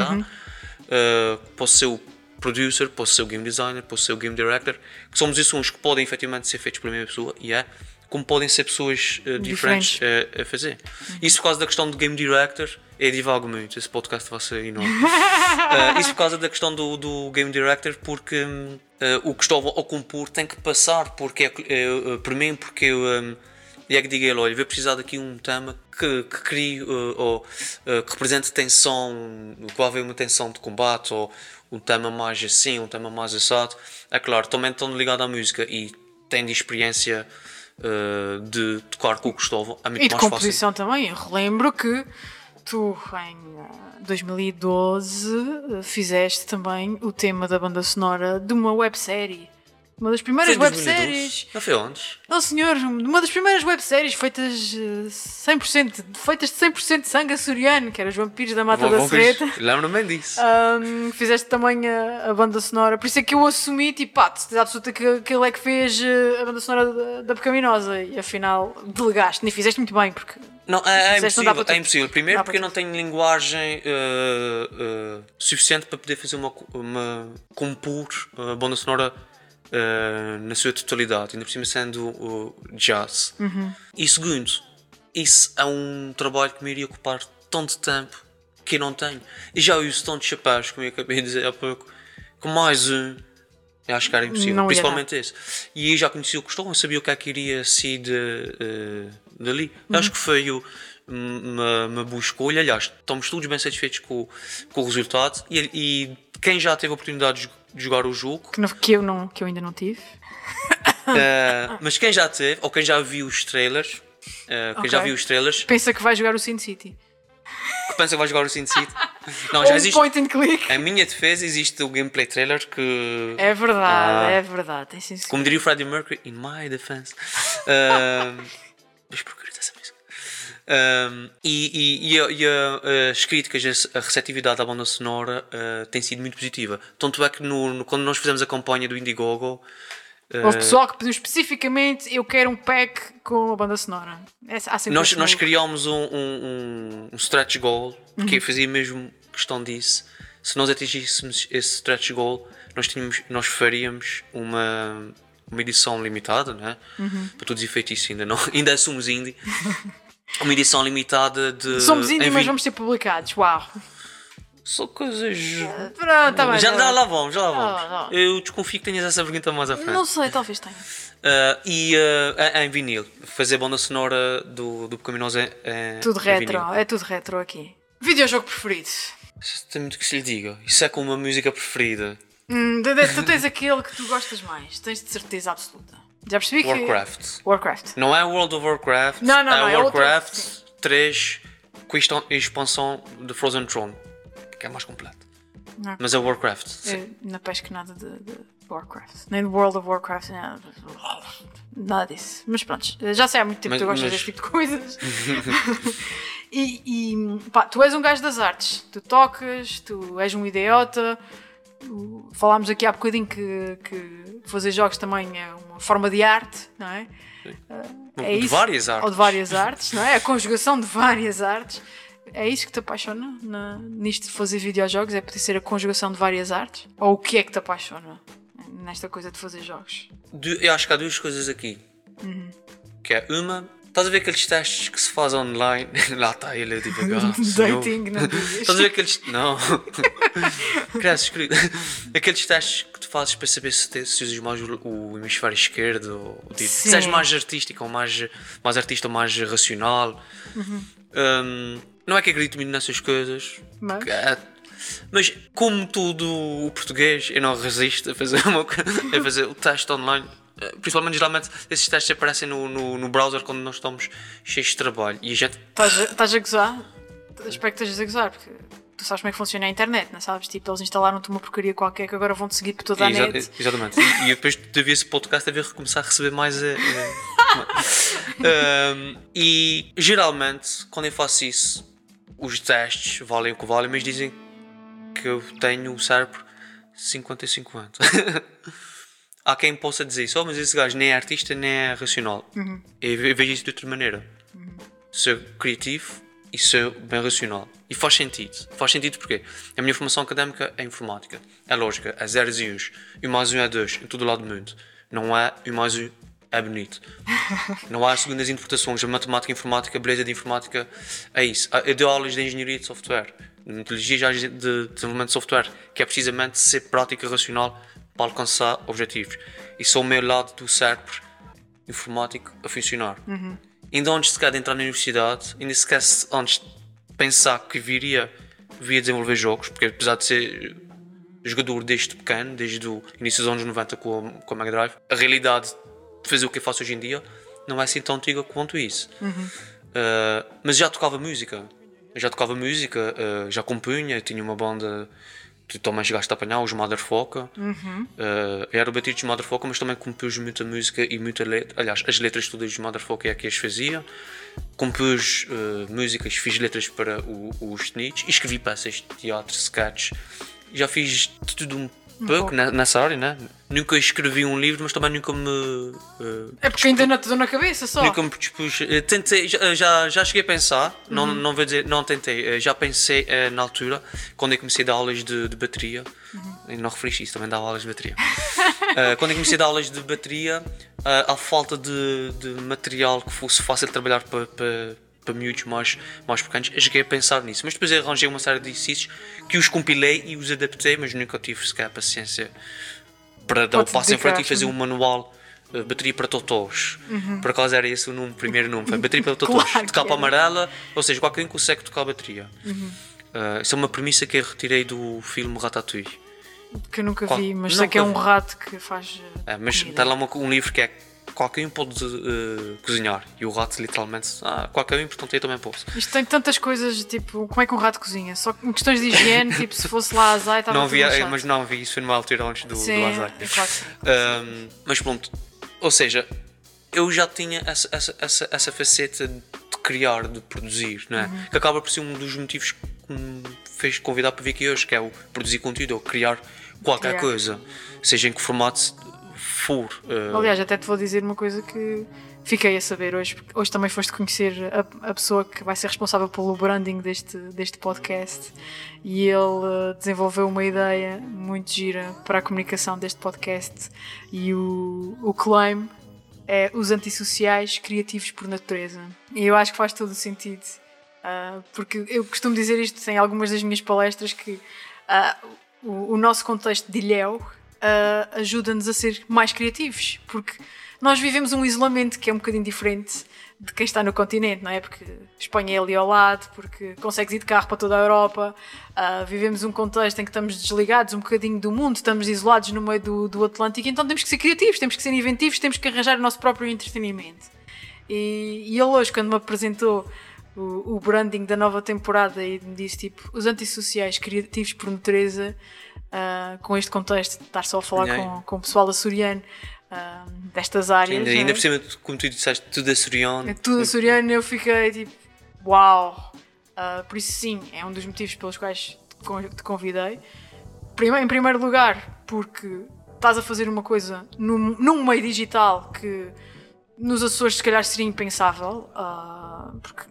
Uh, posso ser o producer, posso ser o game designer, posso ser o game director, que somos esses uns que podem efetivamente ser feitos por uma pessoa, e é, como podem ser pessoas uh, diferentes, a, a fazer. Isso por causa da questão do game director, eu divago muito, esse podcast vai ser enorme. Uh, [LAUGHS] isso por causa da questão do, do game director, porque uh, o que estou a compor tem que passar porque é, por mim, porque eu. hum, e é que diga ele, olha, vou precisar daqui um tema que, que crie ou que represente tensão, que haver uma tensão de combate, ou um tema mais assim, um tema mais assado. É claro, também estão ligado à música e tendo experiência uh, de tocar com o Gustavo, é muito E de mais fácil. composição também. Eu relembro que tu, em ah, 2012, ah, fizeste também o tema da banda sonora de uma websérie. Uma das primeiras Foi em 2012? webséries. Não foi antes? Não, senhor, uma das primeiras webséries feitas eh, 100%, feitas de 100% de sangue açoriano, que era os vampiros da Mata Vão- da vão ver- Serreta. Lembro-me disso. Ahm, fizeste também a, a banda sonora, por isso é que eu assumi, tipo, pá, de absoluta que, que ele é que fez eh, a banda sonora da, da Pecaminosa e afinal delegaste, nem fizeste muito bem, porque Não, é, é não impossível. para É impossível. Primeiro porque eu não tenho linguagem eh, eh, suficiente para poder fazer uma, uma compor a banda sonora eh, na sua totalidade, ainda por cima sendo uh, jazz. E segundo, isso é um trabalho que me iria ocupar tanto tempo que eu não tenho. E já uso tantos chapéus, como eu acabei de dizer há pouco, com mais um. Eu acho que era impossível, Não principalmente esse. E eu já conhecia o Costão, eu sabia o que é que iria sair de, eh, dali. Acho que foi o- uma, uma boa escolha. Aliás, estamos todos bem satisfeitos com, o- com o resultado. E, e quem já teve a oportunidade de jo- de jogar o jogo, que, não- que eu, não, que eu ainda não tive. [LAUGHS] eh, mas quem já teve, ou quem já viu os trailers, eh, quem já Ok. viu os trailers, Pensa que vai jogar o Sin City. que pensa que vai jogar o Sin City. [LAUGHS] Não, já um existe. point and click. Em minha defesa, existe o gameplay trailer que. É verdade, Ah. é verdade. Tem. Como diria o Freddie Mercury, in my defense. Um, [LAUGHS] mas música. Um, e e, e, a- e a- as críticas, a receptividade da banda sonora uh, tem sido muito positiva. Tanto é que no, no- quando nós fizemos a campanha do Indiegogo, uh, Houve pessoal que pediu especificamente eu quero um pack com a banda sonora. É, nós, nós criámos um, um, um- stretch goal, porque eu fazia mesmo questão disso. Se nós atingíssemos esse stretch goal, nós, tínhamos, nós faríamos uma, uma edição limitada, né? Para todos os efeitos, ainda, não, [LAUGHS] ainda somos indie. [LAUGHS] Uma edição limitada de. Somos indie, mas vamos ser publicados. Uau. Só coisas. Pronto, tá bem, já, tá lá vamos, já lá vamos. Tá tá. Eu desconfio que tenhas essa pergunta mais à frente. Não sei, talvez tenha. Ah, e ah, em vinil, fazer banda sonora do, do Pecaminoso é, é Tudo em retro, vinil. é tudo retro aqui. Videojogo preferido? Tem muito que se lhe diga. Isso é como uma música preferida. Hum, tu tens aquele que tu gostas mais, tens de certeza absoluta. Já percebi que. Warcraft. Warcraft. Não é World of Warcraft, Não, não, é não, é outro- Warcraft sim. 3 com a expansão de Frozen Throne, que é mais completo. Não. Mas é Warcraft. sim. Eu não pesco nada de, de Warcraft. Nem de World of Warcraft, nada, nada disso. Mas pronto, já sei há muito tempo que tu Mas- gostas mas- deste tipo de coisas. [LAUGHS] e e, pá, tu és um gajo das artes. Tu tocas, tu és um idiota. Falámos aqui há bocadinho que, que fazer jogos também é uma forma de arte, não é? É de isso. várias artes. Ou de várias artes, não é? A conjugação de várias artes. É isso que te apaixona na, nisto de fazer videojogos? É poder ser a conjugação de várias artes? Ou o que é que te apaixona nesta coisa de fazer jogos? Eu acho que há duas coisas aqui. Uhum. Que é uma, estás a ver aqueles testes que se faz online? [LAUGHS] Lá está ele [LAUGHS] a divagar. senhor. Dating, não. Estás a ver aqueles. [LAUGHS] Não. Cresce escrito. Aqueles testes que tu fazes para saber se, te, se usas mais o, o hemisfério esquerdo ou o tipo. Se és mais artístico ou mais, mais artista ou mais racional. Uhum. Hum, não é que acredito muito nessas coisas. Mas? é- mas como tudo o português, eu não resisto a fazer, uma, a fazer o teste online. Principalmente, geralmente, esses testes aparecem no, no, no browser quando nós estamos cheios de trabalho. E a gente Estás a- a gozar? Espero que estejas a gozar, porque tu sabes como é que funciona a internet, não sabes? Tipo, eles instalaram-te uma porcaria qualquer que agora vão-te seguir por toda a Exa- net. [LAUGHS] Exatamente. E, e depois de ver esse podcast, deve recomeçar a receber mais. eh, eh, [LAUGHS] um, e geralmente, quando eu faço isso, os testes valem o que valem, mas dizem que eu tenho o cérebro 50-50. [LAUGHS] Há quem possa dizer isso, oh, mas esse gajo nem é artista nem é racional. Eu ve- vejo isso de outra maneira. Sou criativo e sou bem racional. E faz sentido. Faz sentido porque a minha formação académica é informática, é lógica, é zeros e uns. E o mais um é dois, em todo lado do mundo. Não é o mais um é bonito. [LAUGHS] Não há segundas interpretações. A matemática, a informática, a beleza de informática é isso. Ah, Eu dou aulas de engenharia de software, de metodologia de desenvolvimento de software, que é precisamente ser prática e racional para alcançar objetivos. E só o meu lado do cérebro informático a funcionar. Ainda antes sequer de entrar na universidade, ainda sequer se- antes de pensar que viria, viria desenvolver jogos, porque apesar de ser jogador desde pequeno, desde o início dos anos 90 com a, com a Mega Drive, a realidade de fazer o que eu faço hoje em dia não é assim tão antiga quanto isso. Uh, mas já tocava música. Eu já tocava música, uh, já compunha, tinha uma banda. Tu também chegaste a apanhar, os Motherfucker. Uh, eu era o baterista dos Motherfucker, mas também compus muita música e muita letra. Aliás, as letras todas dos Motherfucker é que as fazia. Compus uh, músicas, fiz letras para o- os Snitch escrevi peças de teatro, sketches. Já fiz de tudo um pouco ne- nessa área, né? Nunca escrevi um livro, mas também nunca me. uh, É porque ainda não te dou na cabeça só. Nunca me eh, Tentei, já, já, já cheguei a pensar, não, não vou dizer, não tentei, eh, já pensei eh, na altura, quando eu comecei a dar aulas de, de bateria, e não referiste isso, também dava aulas de bateria. [LAUGHS] Eh, quando eu comecei a dar aulas de bateria, eh, à falta de, de material que fosse fácil de trabalhar para, para, miúdos mais, mais pequenos, eu cheguei a pensar nisso. Mas depois arranjei uma série de exercícios que os compilei e os adaptei, mas nunca tive sequer a paciência para dar o passo em frente e fazer um manual uh, bateria para totós. Por acaso era esse o nome, primeiro nome, foi bateria para [LAUGHS] totós. Claro de capa era. amarela, ou seja, qualquer um consegue tocar a bateria. Uh, isso é uma premissa que eu retirei do filme Ratatouille. Que eu nunca Qual- vi, mas Nunca sei que é um vi. rato que faz. uh, É, mas comida. está lá uma- um livro que é qualquer um pode uh, cozinhar. E o rato literalmente, ah, qualquer um, portanto eu também posso. Isto tem tantas coisas, tipo, como é que um rato cozinha? Só questões de higiene, tipo, se fosse lá azeite, estava Não lixado. mas não vi, isso foi numa altura antes do, Sim, do azar. é claro. Um, mas pronto, ou seja, eu já tinha essa, essa, essa, essa faceta de criar, de produzir, não é? Uhum. Que acaba por ser um dos motivos que me fez convidar para vir aqui hoje, que é o produzir conteúdo ou criar qualquer Criar. coisa, seja em que formato for. uh, Aliás, até te vou dizer uma coisa que fiquei a saber hoje, porque hoje também foste conhecer a, a pessoa que vai ser responsável pelo branding deste, deste podcast e ele eh, desenvolveu uma ideia muito gira para a comunicação deste podcast e o, o claim é os antissociais criativos por natureza. E eu acho que faz todo o sentido. ah, porque eu costumo dizer isto em algumas das minhas palestras que ah, o, o nosso contexto de ilhéu ah, ajuda-nos a ser mais criativos, porque nós vivemos um isolamento que é um bocadinho diferente de quem está no continente, não é? Porque Espanha é ali ao lado, porque consegues ir de carro para toda a Europa, ah, vivemos um contexto em que estamos desligados um bocadinho do mundo, estamos isolados no meio do, do Atlântico, então temos que ser criativos, temos que ser inventivos, temos que arranjar o nosso próprio entretenimento. E, e ele hoje, quando me apresentou o, o branding da nova temporada e me disse tipo os antissociais criativos por natureza, ah, com este contexto de estar só a falar Yeah. com, com o pessoal açoriano ah, destas áreas. ainda, não é? ainda por cima, como tu disseste, tudo açoriano. É tudo açoriano, eu fiquei tipo, uau! Ah, por isso, sim, é um dos motivos pelos quais te con- te convidei. Prime- em primeiro lugar, porque estás a fazer uma coisa num, num meio digital que nos Açores, se calhar, seria impensável. ah, porque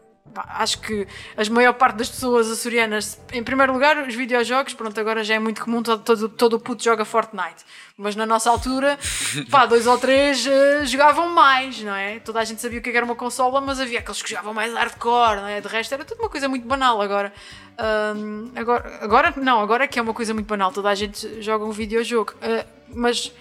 pá, acho que a maior parte das pessoas açorianas, em primeiro lugar, os videojogos, pronto, agora já é muito comum, todo, todo, todo o puto joga Fortnite. Mas na nossa altura, [LAUGHS] pá, dois ou três eh, jogavam mais, não é? Toda a gente sabia o que era uma consola, mas havia aqueles que jogavam mais hardcore, não é? De resto era tudo uma coisa muito banal agora. Agora, agora não, agora é que é uma coisa muito banal, toda a gente joga um videojogo. Ah, mas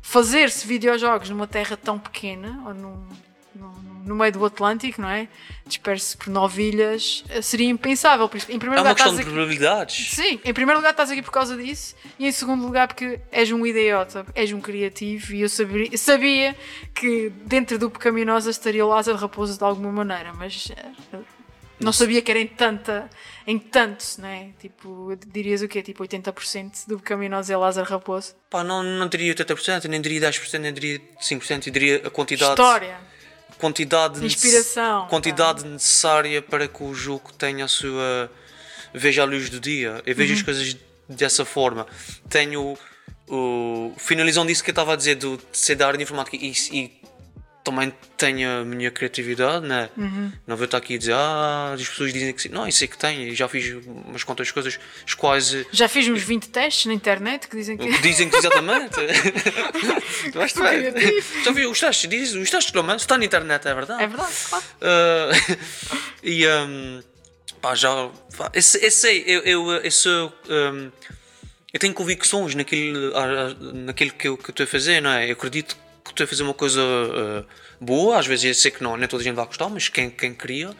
fazer-se videojogos numa terra tão pequena, ou num, num- no meio do Atlântico, não é? Disperso por nove ilhas, eh, seria impensável. Em É primeiro uma lugar, questão estás de aqui... probabilidades. Sim, em primeiro lugar estás aqui por causa disso e em segundo lugar porque és um idiota, és um criativo e eu sabia, sabia que dentro do Pecaminosa estaria o Lázaro Raposo de alguma maneira, mas eh, Não sabia que era em tanta, em tanto, né? Tipo, dirias o quê? Tipo 80% do Caminoz é Lázaro Raposo. Pá, não, não diria 80%, nem diria 10%, nem diria 5%, eu diria a quantidade. História. Quantidade, Inspiração, quantidade necessária para que o jogo tenha a sua. veja a luz do dia. Eu vejo Uhum. as coisas dessa forma. Tenho. O, finalizando isso que eu estava a dizer do, de ser da área de informática e, e também tenho a minha criatividade, né? Uhum. Não vou estar aqui a dizer, ah, as pessoas dizem que sim. Não, isso é que tenho, e já fiz umas quantas coisas, as quais eh, Já fiz uns 20 testes na internet que dizem que. Dizem que exatamente. Mas [LAUGHS] tu é. Já viu os testes? Diz, os testes, pelo menos, está na internet, é verdade. É verdade, claro. Ah, [LAUGHS] e um, pá, já. pá, eu, sei- eu eu, sou. um, eu tenho convicções naquilo, naquilo que eu que eu estou a fazer, não é? Eu acredito que estou a fazer uma coisa ah, boa, às vezes eu sei que não, nem toda a gente vai gostar, mas quem, quem cria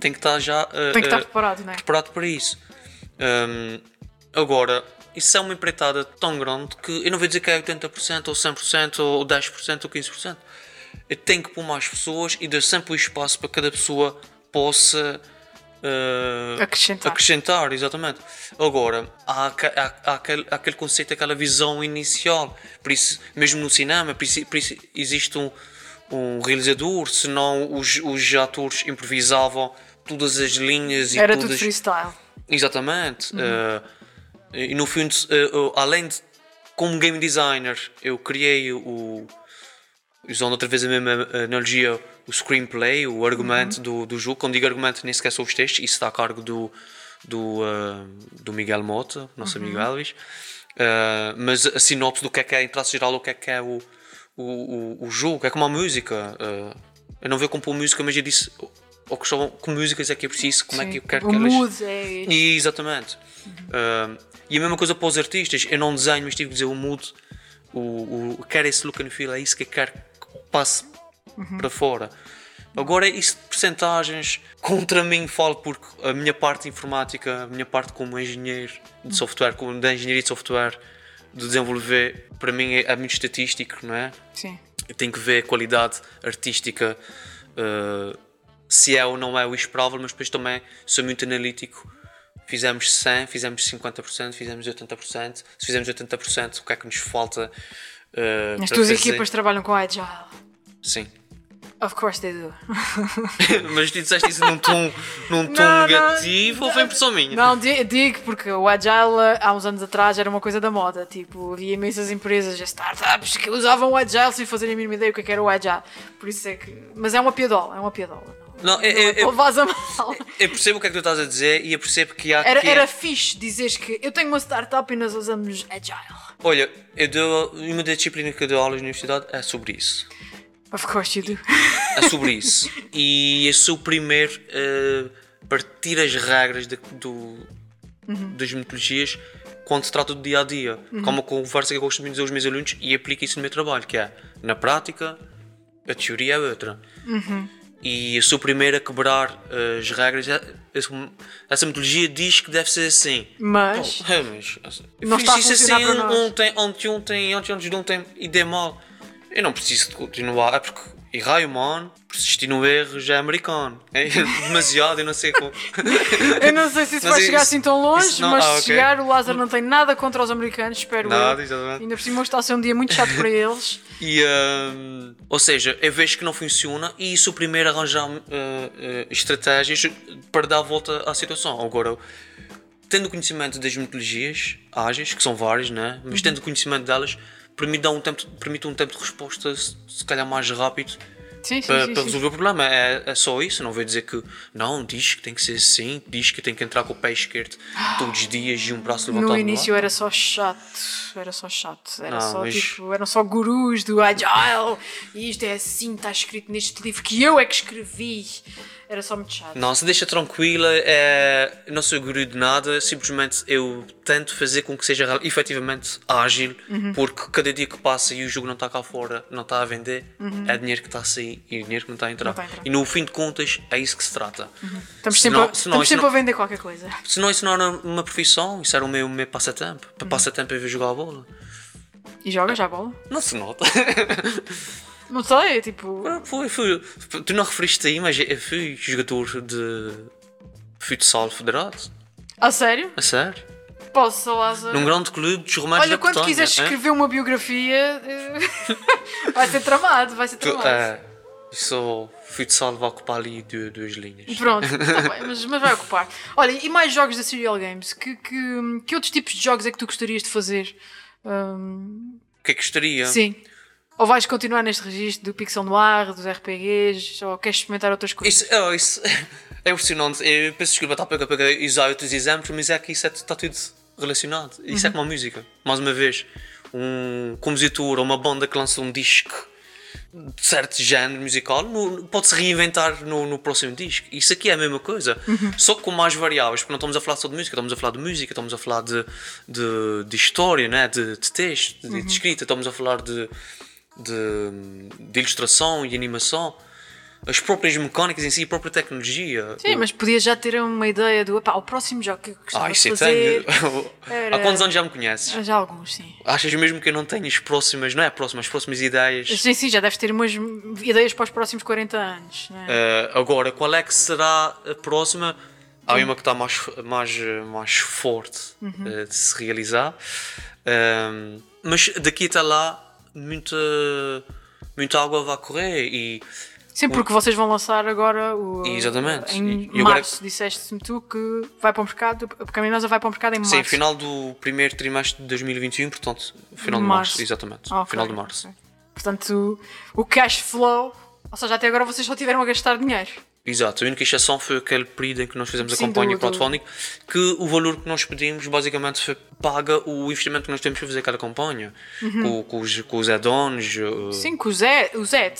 tem que estar já. Uhum. Tem que estar ah, preparado, não é? preparado para isso. Hum, agora, isso é uma empreitada tão grande que eu não vou dizer que é 80% ou 100% ou 10% ou 15%. Eu tenho que pôr mais pessoas e dar sempre o espaço para cada pessoa possa uh, Acrescentar. acrescentar, exatamente. Agora, há, há- há aquele, há aquele conceito, aquela visão inicial. Por isso, mesmo no cinema, por isso, por isso existe um, um realizador, senão os, os atores improvisavam todas as linhas e Era todas... tudo freestyle. Exatamente. Eh, e no fundo, eh, eu, além de como game designer, eu criei o. Usando outra vez a mesma analogia, o screenplay, o argumento do, do jogo. Quando digo argumento, nem sequer são os textos, isso está a cargo do, do, eh, do Miguel Mota, nosso amigo Elvis. Eh, mas a sinopse do que é que é, em traço geral, o que é que é o, o, o, o jogo, é como a música. eh, eu não vejo compor música, mas eu disse. Ou que, são, que músicas é que é preciso, como é que eu quero o que elas. mood é. E, exatamente. Ah, e a mesma coisa para os artistas. Eu não desenho, mas tive que dizer o mood. O, o, quero esse look and feel, é isso que eu quero que passe para fora. Agora, isso de percentagens, contra mim falo porque a minha parte informática, a minha parte como engenheiro de software, como da engenharia de software, de desenvolver, para mim é, é muito estatístico, não é? Sim. Tenho que ver a qualidade artística, uh, se é ou não é o esperável, mas depois também sou muito analítico. Fizemos 100, fizemos 50%, fizemos 80%. Se fizemos 80%, o que é que nos falta? uh, As para tuas fazer? equipas trabalham com Agile. Sim. Of course they do. [LAUGHS] mas tu disseste isso num tom, num tom Não, não. negativo ou foi impressão minha? Não, di- digo porque o Agile há uns anos atrás era uma coisa da moda. Tipo, havia imensas empresas, startups que usavam o Agile sem fazerem a mínima ideia o que é que era o Agile. Por isso é que. Mas é uma piadola, é uma piadola. Não, eu, Não, não eu, levas a mal. eu percebo o que é que tu estás a dizer e eu percebo que há Era, que é- era fixe dizeres que eu tenho uma startup e nós usamos Agile. Olha, eu dou, uma das disciplinas que eu dou aulas na universidade é sobre isso. Of course you do. é sobre isso. E eu sou o primeiro a partir as regras de- do, das metodologias quando se trata do dia a dia. Como uma conversa que eu gosto de dizer aos meus alunos e aplico isso no meu trabalho, que é na prática, a teoria é outra. E eu sou o primeiro a quebrar as regras. Essa- Essa metodologia diz que deve ser assim. Mas. Oh, é, mas, eu Não está a isso assim para nós. ontem, ontem, ontem, ontem, antes de ontem e dei mal. Eu não preciso de continuar, é porque errei, mano. Persistir no erro já é americano. É demasiado, eu não sei como. Eu não sei se isso Mas vai isso- chegar assim tão longe, isso não- mas ah, se ok. chegar, o Lázaro não tem nada contra os americanos, espero Nada, eu. exatamente. Ainda por cima está a ser um dia muito chato para eles. [LAUGHS] E, hum, ou seja, eu vejo que não funciona e sou o primeiro arranjar uh, uh, estratégias para dar a volta à situação. Agora, tendo conhecimento das metodologias ágeis, que são várias, né? mas tendo conhecimento delas, permite, um tempo, permite um tempo de resposta se, calhar mais rápido Sim, sim, para, sim. para resolver o problema. É, é só isso. Não vou dizer que não, diz que tem que ser assim, diz que tem que entrar com o pé esquerdo todos os dias e um braço levantado. No no início ar. era só chato, era só chato, era Não, só mas- tipo, eram só gurus do Agile e isto é assim, está escrito neste livro que eu é que escrevi. Era só muito chato. Não, se deixa tranquila, é, não sou guru de nada, simplesmente eu tento fazer com que seja efetivamente ágil, Uhum. porque cada dia que passa e o jogo não está cá fora, não está a vender, é dinheiro que está a sair e dinheiro que não está a entrar. Uhum. Está a entrar. Uhum. E no fim de contas, é isso que se trata. Estamos Se sempre, a, se não- estamos se sempre não- a vender qualquer coisa. Se não, isso não era uma profissão, isso era o meu, meu passatempo. Uhum. Para passatempo eu vejo jogar a bola. E joga já a bola? Não se nota. [LAUGHS] Não sei, tipo. foi, foi. Tu não referiste aí, mas eu fui jogador de futsal federado. A sério? A sério. Posso, Lázaro? Num grande clube dos romanos Olha, da quando Bretanha, quiseres hein? escrever uma biografia, eh, [LAUGHS] vai ser tramado, vai ser Tu, tramado. é, só futsal vai ocupar ali duas, duas linhas. Pronto, [LAUGHS] tá bem, mas, mas vai ocupar. Olha, e mais jogos da Serial Games? Que, que, que outros tipos de jogos é que tu gostarias de fazer? Hum, O que é que gostaria? sim. Ou vais continuar neste registro do Pixel Noir, dos RPGs, ou queres experimentar outras coisas? Isso, oh, isso [LAUGHS] é impressionante. Eu peço desculpa estar a pegar, pegar, usar outros exemplos, mas é que isso é- está tudo relacionado. Isso é como a música. Mais uma vez, um compositor ou uma banda que lança um disco de certo género musical pode-se reinventar no, no próximo disco. Isso aqui é a mesma coisa, só que com mais variáveis, porque não estamos a falar só de música, estamos a falar de música, estamos a falar de, de, de história, né? de, de texto, de, de escrita, estamos a falar de, de, de ilustração e animação. As próprias mecânicas em si, a própria tecnologia. Sim, mas podias já ter uma ideia do "Epá, o próximo jogo que eu gostava Ah, de isso eu fazer. tenho. era- Há quantos anos já me conheces? Já alguns, sim. Achas mesmo que eu não tenho as próximas, não é próximas, as próximas ideias? Sim, sim, já deves ter umas ideias para os próximos 40 anos. É? Eh, agora, qual é que será a próxima? Há uma que está mais, mais, mais forte eh, de se realizar. Ehm, mas daqui até lá, muita, muita água vai correr e Sim, porque vocês vão lançar agora o. Exatamente. Em E- e agora- março, disseste-me tu que vai para o mercado, a Pecaminosa vai para o mercado em março. sim, final do primeiro trimestre de 2021, portanto, final de Março. março, exatamente. Ah, ok, Final de março. ok. Portanto, o cash flow, ou seja, até agora vocês só tiveram a gastar dinheiro. Exato, a única exceção foi aquele período em que nós fizemos a Sim, campanha do- crowdfunding, que o valor que nós pedimos basicamente foi, paga o investimento que nós temos para fazer aquela campanha, com, com os, com os add-ons, uh, Sim, com o Zé, o Zé,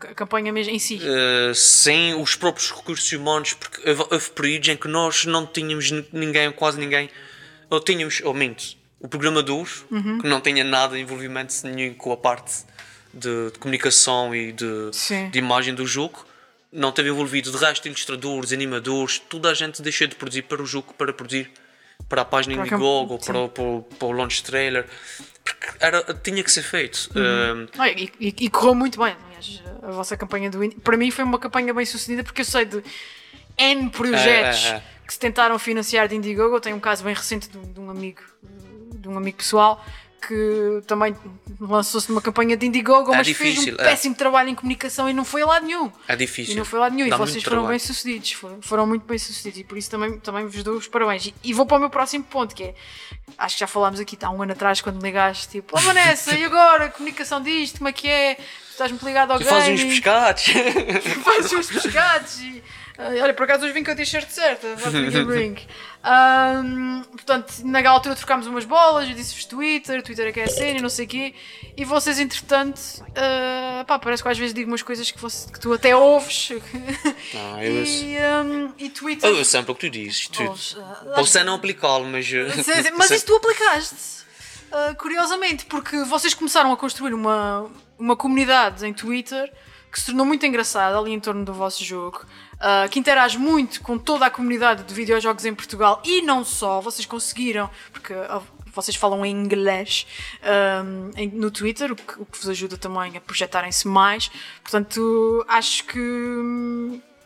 a campanha mesmo em si. uh, sem os próprios recursos humanos, porque houve, houve períodos em que nós não tínhamos ni- ninguém, quase ninguém, ou tínhamos, ou minto, o programador, Uhum. que não tinha nada de envolvimento nenhum com a parte de, de comunicação e de, de imagem do jogo, não esteve envolvido. De resto, ilustradores, animadores, toda a gente deixou de produzir para o jogo, para produzir para a página Para Indiegogo, ou para, o- para, para o launch trailer, porque era, tinha que ser feito. Uhum. Um, e, e- e correu muito bem, aliás, a vossa campanha do Indie. Para mim foi uma campanha bem sucedida porque eu sei de N projetos É, é, é. que se tentaram financiar de Indiegogo. Eu tenho um caso bem recente de, de um amigo, de um amigo pessoal que também lançou-se numa campanha de Indiegogo, É mas fez difícil, um é. péssimo trabalho em comunicação e não foi a lado nenhum. é difícil. E não foi lado nenhum. Dá e vocês foram trabalho. bem sucedidos. Foram, foram muito bem sucedidos. E por isso também, também vos dou os parabéns. E, e vou para o meu próximo ponto, que é. Acho que já falámos aqui há um ano atrás, quando me ligaste, tipo, oh Vanessa, e agora? Comunicação disto, como é que é? Estás muito ligado ao Tu fazes uns pescados. [LAUGHS] fazes uns pescados e. ah, olha, por acaso hoje vim com a t-shirt certa, [LAUGHS] ring. Ahm, portanto, naquela altura trocámos umas bolas, eu disse-vos Twitter, Twitter é que é a cena e não sei o quê. E vocês, entretanto, ah, pá, parece que às vezes digo umas coisas que, você- que tu até ouves. Não, [LAUGHS] eu, e, ahm, e Twitter. eu sempre o que tu dizes. Tu, ah, posso ser não aplicá-lo, mas. uh, Mas isso tu aplicaste. ah, curiosamente, porque vocês começaram a construir uma, uma comunidade em Twitter que se tornou muito engraçada ali em torno do vosso jogo, ah, que interage muito com toda a comunidade de videojogos em Portugal e não só. Vocês conseguiram, porque vocês falam em inglês em- no Twitter, o que, o que vos ajuda também a projetarem-se mais. Portanto, acho que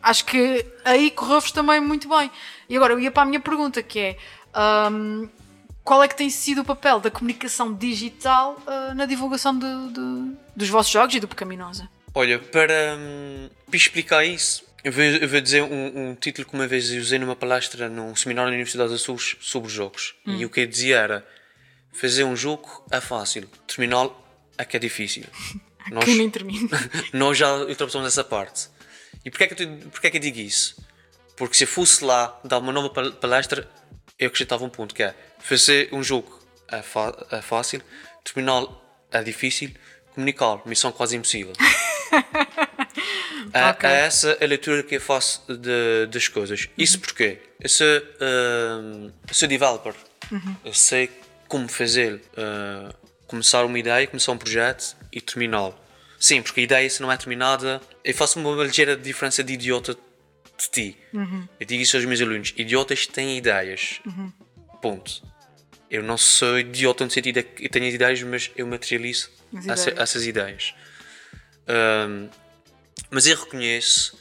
acho que aí correu-vos também muito bem. E agora eu ia para a minha pergunta, que é ahm, qual é que tem sido o papel da comunicação digital ah, na divulgação de- de- dos vossos jogos e do Pecaminosa? Olha, para, hum, para explicar isso, eu vou, eu vou dizer um, um título que uma vez usei numa palestra num seminário na Universidade de Açores sobre jogos. E o que eu dizia era: fazer um jogo é fácil, terminá-lo é que é difícil. [LAUGHS] Nós, Que nem termina. [LAUGHS] nós já ultrapassamos essa parte. E porquê é, que eu, porquê é que eu digo isso? Porque se eu fosse lá dar uma nova pal- palestra, eu acrescentava um ponto que é fazer um jogo é, é fácil, terminá-lo é difícil, comunicá-lo, missão quase impossível. [LAUGHS] É, Ok. é essa a leitura que eu faço de- das coisas. Isso porque eu sou, hum, eu sou developer. Eu sei como fazer, uh, começar uma ideia, começar um projeto e terminá-lo. Sim, porque a ideia se não é terminada, eu faço uma ligeira diferença de idiota de ti. Eu digo isso aos meus alunos: idiotas têm ideias. Ponto. Eu não sou idiota no sentido de que eu tenho ideias, mas eu materializo As essa- ideias. essas ideias. Hum, mas eu reconheço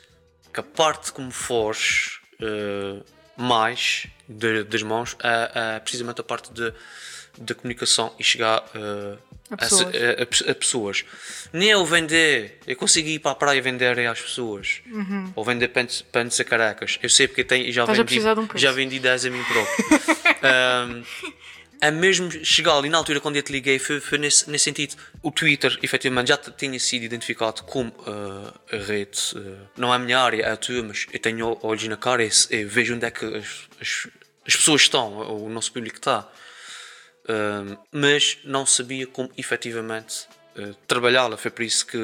que a parte como foges eh, mais de- das mãos a, a precisamente a parte de, da comunicação e chegar eh, A se- pessoas. a- a pe- a pessoas. Nem eu vender, eu consegui ir para a praia vender às pessoas. Ou vender pentes, pentes a caracas. Eu sei porque tenho, já, Uhum. Estás vendi, de um já vendi 10 a mim próprio. [LAUGHS] Ahm, é mesmo chegar ali na altura quando eu te liguei foi, foi nesse, nesse sentido o Twitter efetivamente já tinha sido identificado como ah, a rede ah, não é a minha área, é a tua mas eu tenho olhos na cara e, e vejo onde é que as, as, as pessoas estão o nosso público está Um, mas não sabia como efetivamente uh, trabalhá-la. Foi por isso que,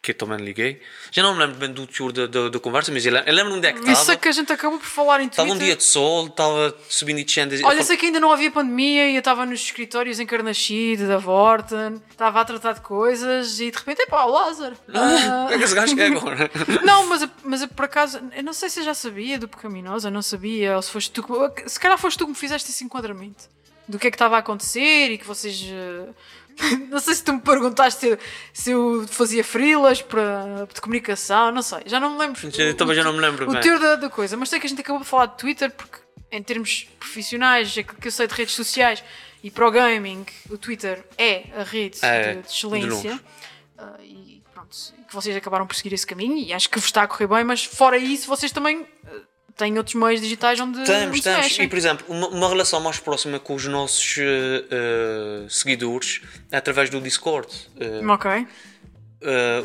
que eu também liguei. Já não me lembro bem do teor da, da, da conversa, mas eu lem- eu lembro onde é que Isso é estava. que a gente acabou por falar em Twitter. Estava um dia de sol, estava subindo e descendo. Olha, sei que ainda não havia pandemia e eu estava nos escritórios em Carnachide, da Vorten, estava a tratar de coisas e de repente, epá, o Lázaro. Que é que esse gajo quer agora? [LAUGHS] Não, mas, eu- mas eu, por acaso, eu não sei se eu já sabia do Pecaminosa, não sabia, ou se foste tu que, se calhar foste tu que me fizeste esse enquadramento do que é que estava a acontecer e que vocês. [LAUGHS] Não sei se tu me perguntaste se eu, se eu fazia frilas para, de comunicação, não sei, já não me lembro. Eu também já não me lembro o bem. teor da, da coisa, mas sei que a gente acabou de falar de Twitter porque, em termos profissionais, aquilo que eu sei de redes sociais e para o gaming, o Twitter é a rede É, de, de de excelência. longe. Ah, e pronto, que vocês acabaram por seguir esse caminho e acho que vos está a correr bem, mas fora isso, vocês também ah, têm outros meios digitais onde, temos. mexem. E, por exemplo, uma, uma relação mais próxima com os nossos eh, eh, seguidores é através do Discord. Eh, Ok.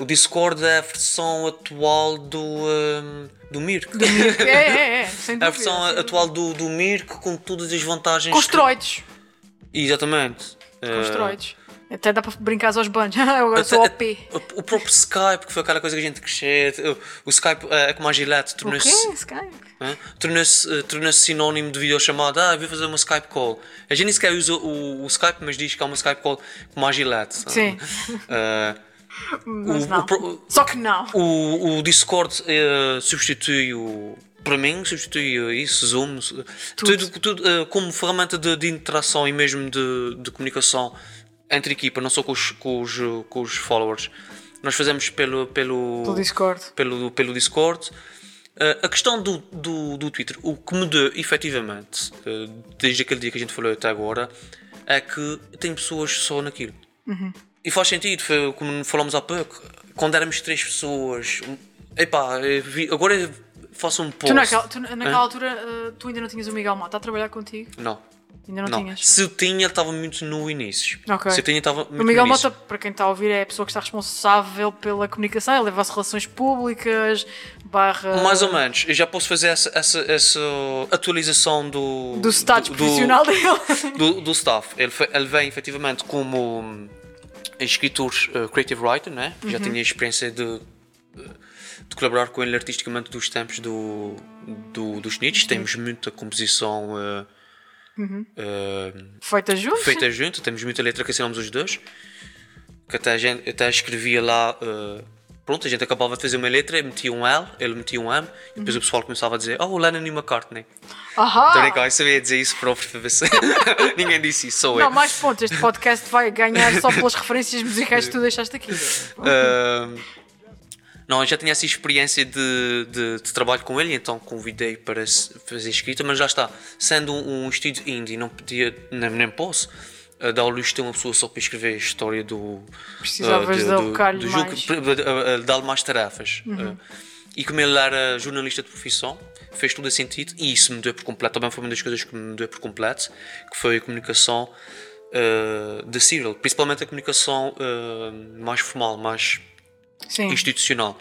o Discord é a versão atual do, eh, do Mirk. É, é, é, [LAUGHS] sem É dúvida. a versão atual do, do Mirk com todas as vantagens. Os que-. Exatamente. Troides. Até dá para brincar aos banhos. [LAUGHS] Eu agora sou OP. o- O próprio Skype, que foi aquela coisa que a gente cresceu. O, o Skype eh, é como a Gillette, tornou-se Skype? Hã? tornou-se eh, tornou-se sinónimo de videochamada. Ah, eu vou fazer uma Skype call. A gente nem sequer usa o, o Skype, mas diz que é uma Skype call como a Gillette. Sim. [LAUGHS] Mas o- Só que não. o, Discord eh, substitui o. Para mim, substitui isso, Zoom, eh, tudo, tudo, eh, como ferramenta de, de interação e mesmo de, de comunicação entre equipa, não só com os, com os, com os followers. Nós fazemos pelo, pelo, Pelo Discord. pelo, pelo Discord. Eh, a questão do, do, do Twitter, o que mudou efetivamente, eh, desde aquele dia que a gente falou até agora, é que tem pessoas só naquilo. E faz sentido, foi como falamos há pouco, quando éramos três pessoas, epá, vi- agora faço um post. Tu naquela, tu naquela altura ah, tu ainda não tinhas o Miguel Mota a trabalhar contigo? Não. Ainda não, Não, tinhas? se eu tinha, estava muito no início. Ok. Se eu tinha, estava muito O Miguel no. Mota, para quem está a ouvir, é a pessoa que está responsável pela comunicação, ele leva as relações públicas, barra. Mais ou menos, eu já posso fazer essa, essa, essa atualização do. Do status do- profissional dele. [LAUGHS] do, do staff. Ele, ele vem efetivamente como hum, escritor uh, creative writer, né? já Uhum. tinha experiência de, de colaborar com ele artisticamente dos tempos do, do, dos Nietzsche. Temos muita composição uh, uh, Feita juntos? feita junto, temos muita letra que assinamos os dois. Que até, a gente, até escrevia lá. uh, pronto, a gente acabava de fazer uma letra, metia um L, ele metia um M, e depois o pessoal começava a dizer: Oh, Lennon e McCartney. Ahá! Estou a brincar, eu sabia dizer isso próprio para ver se. [LAUGHS] Ninguém disse isso, sou eu. Não, mais pontos. Este podcast vai ganhar só [LAUGHS] pelas referências musicais que tu deixaste aqui. Ahm, não, eu já tinha essa experiência de, de, de trabalho com ele, então convidei para fazer escrita, mas já está. Sendo um, um estúdio indie, não podia, nem, nem posso, uh, dar de ter uma pessoa só para escrever a história do. Precisavas uh, de alocar-lhe jogo, mais. uh, dar-lhe mais tarefas. Uh, e como ele era jornalista de profissão, fez todo o sentido, e isso me deu por completo. Também foi uma das coisas que me deu por completo, que foi a comunicação uh, de Serial, principalmente a comunicação uh, mais formal, mais Sim. institucional.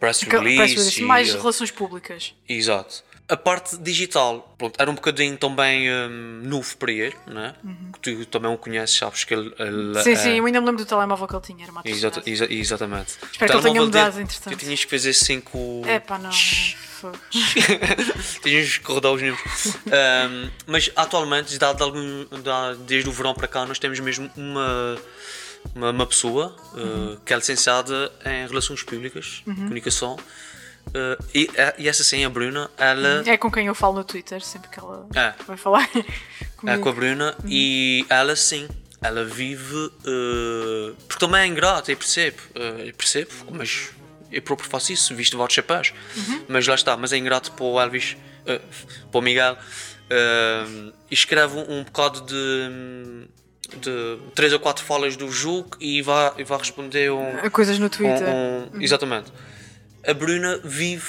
Press Que- release. parece isso, e, mais uh, relações públicas. Exato. A parte digital, pronto, era um bocadinho também um, novo para ele, né? Que tu também o conheces, sabes que ele. ele Uhum. Sim, é- sim, eu ainda me lembro do telemóvel que ele tinha. Era uma Exata- exa- exatamente. Espero que ele tenha mudado, dele, entretanto. Tu tinhas que fazer 5. É pá, não. [LAUGHS] Tinhas que rodar os números. Um, mas atualmente, dado algum, desde o verão para cá, nós temos mesmo uma, uma, uma pessoa uh, que é licenciada em Relações Públicas, Comunicação. Uh, e, e essa sim, a Bruna, ela É com quem eu falo no Twitter, sempre que ela É. vai falar [LAUGHS] é comigo. com a Bruna e ela sim, ela vive. uh, porque também é ingrata, eu percebo, uh, eu percebo, mas eu próprio faço isso, visto vários chapéus. Mas lá está, mas é ingrato para o Elvis eh, para o Miguel eh, e escreve um, um bocado de, de três ou quatro falas do jogo e vai, e vai responder um, Coisas no um- Twitter. um- exatamente. A Bruna vive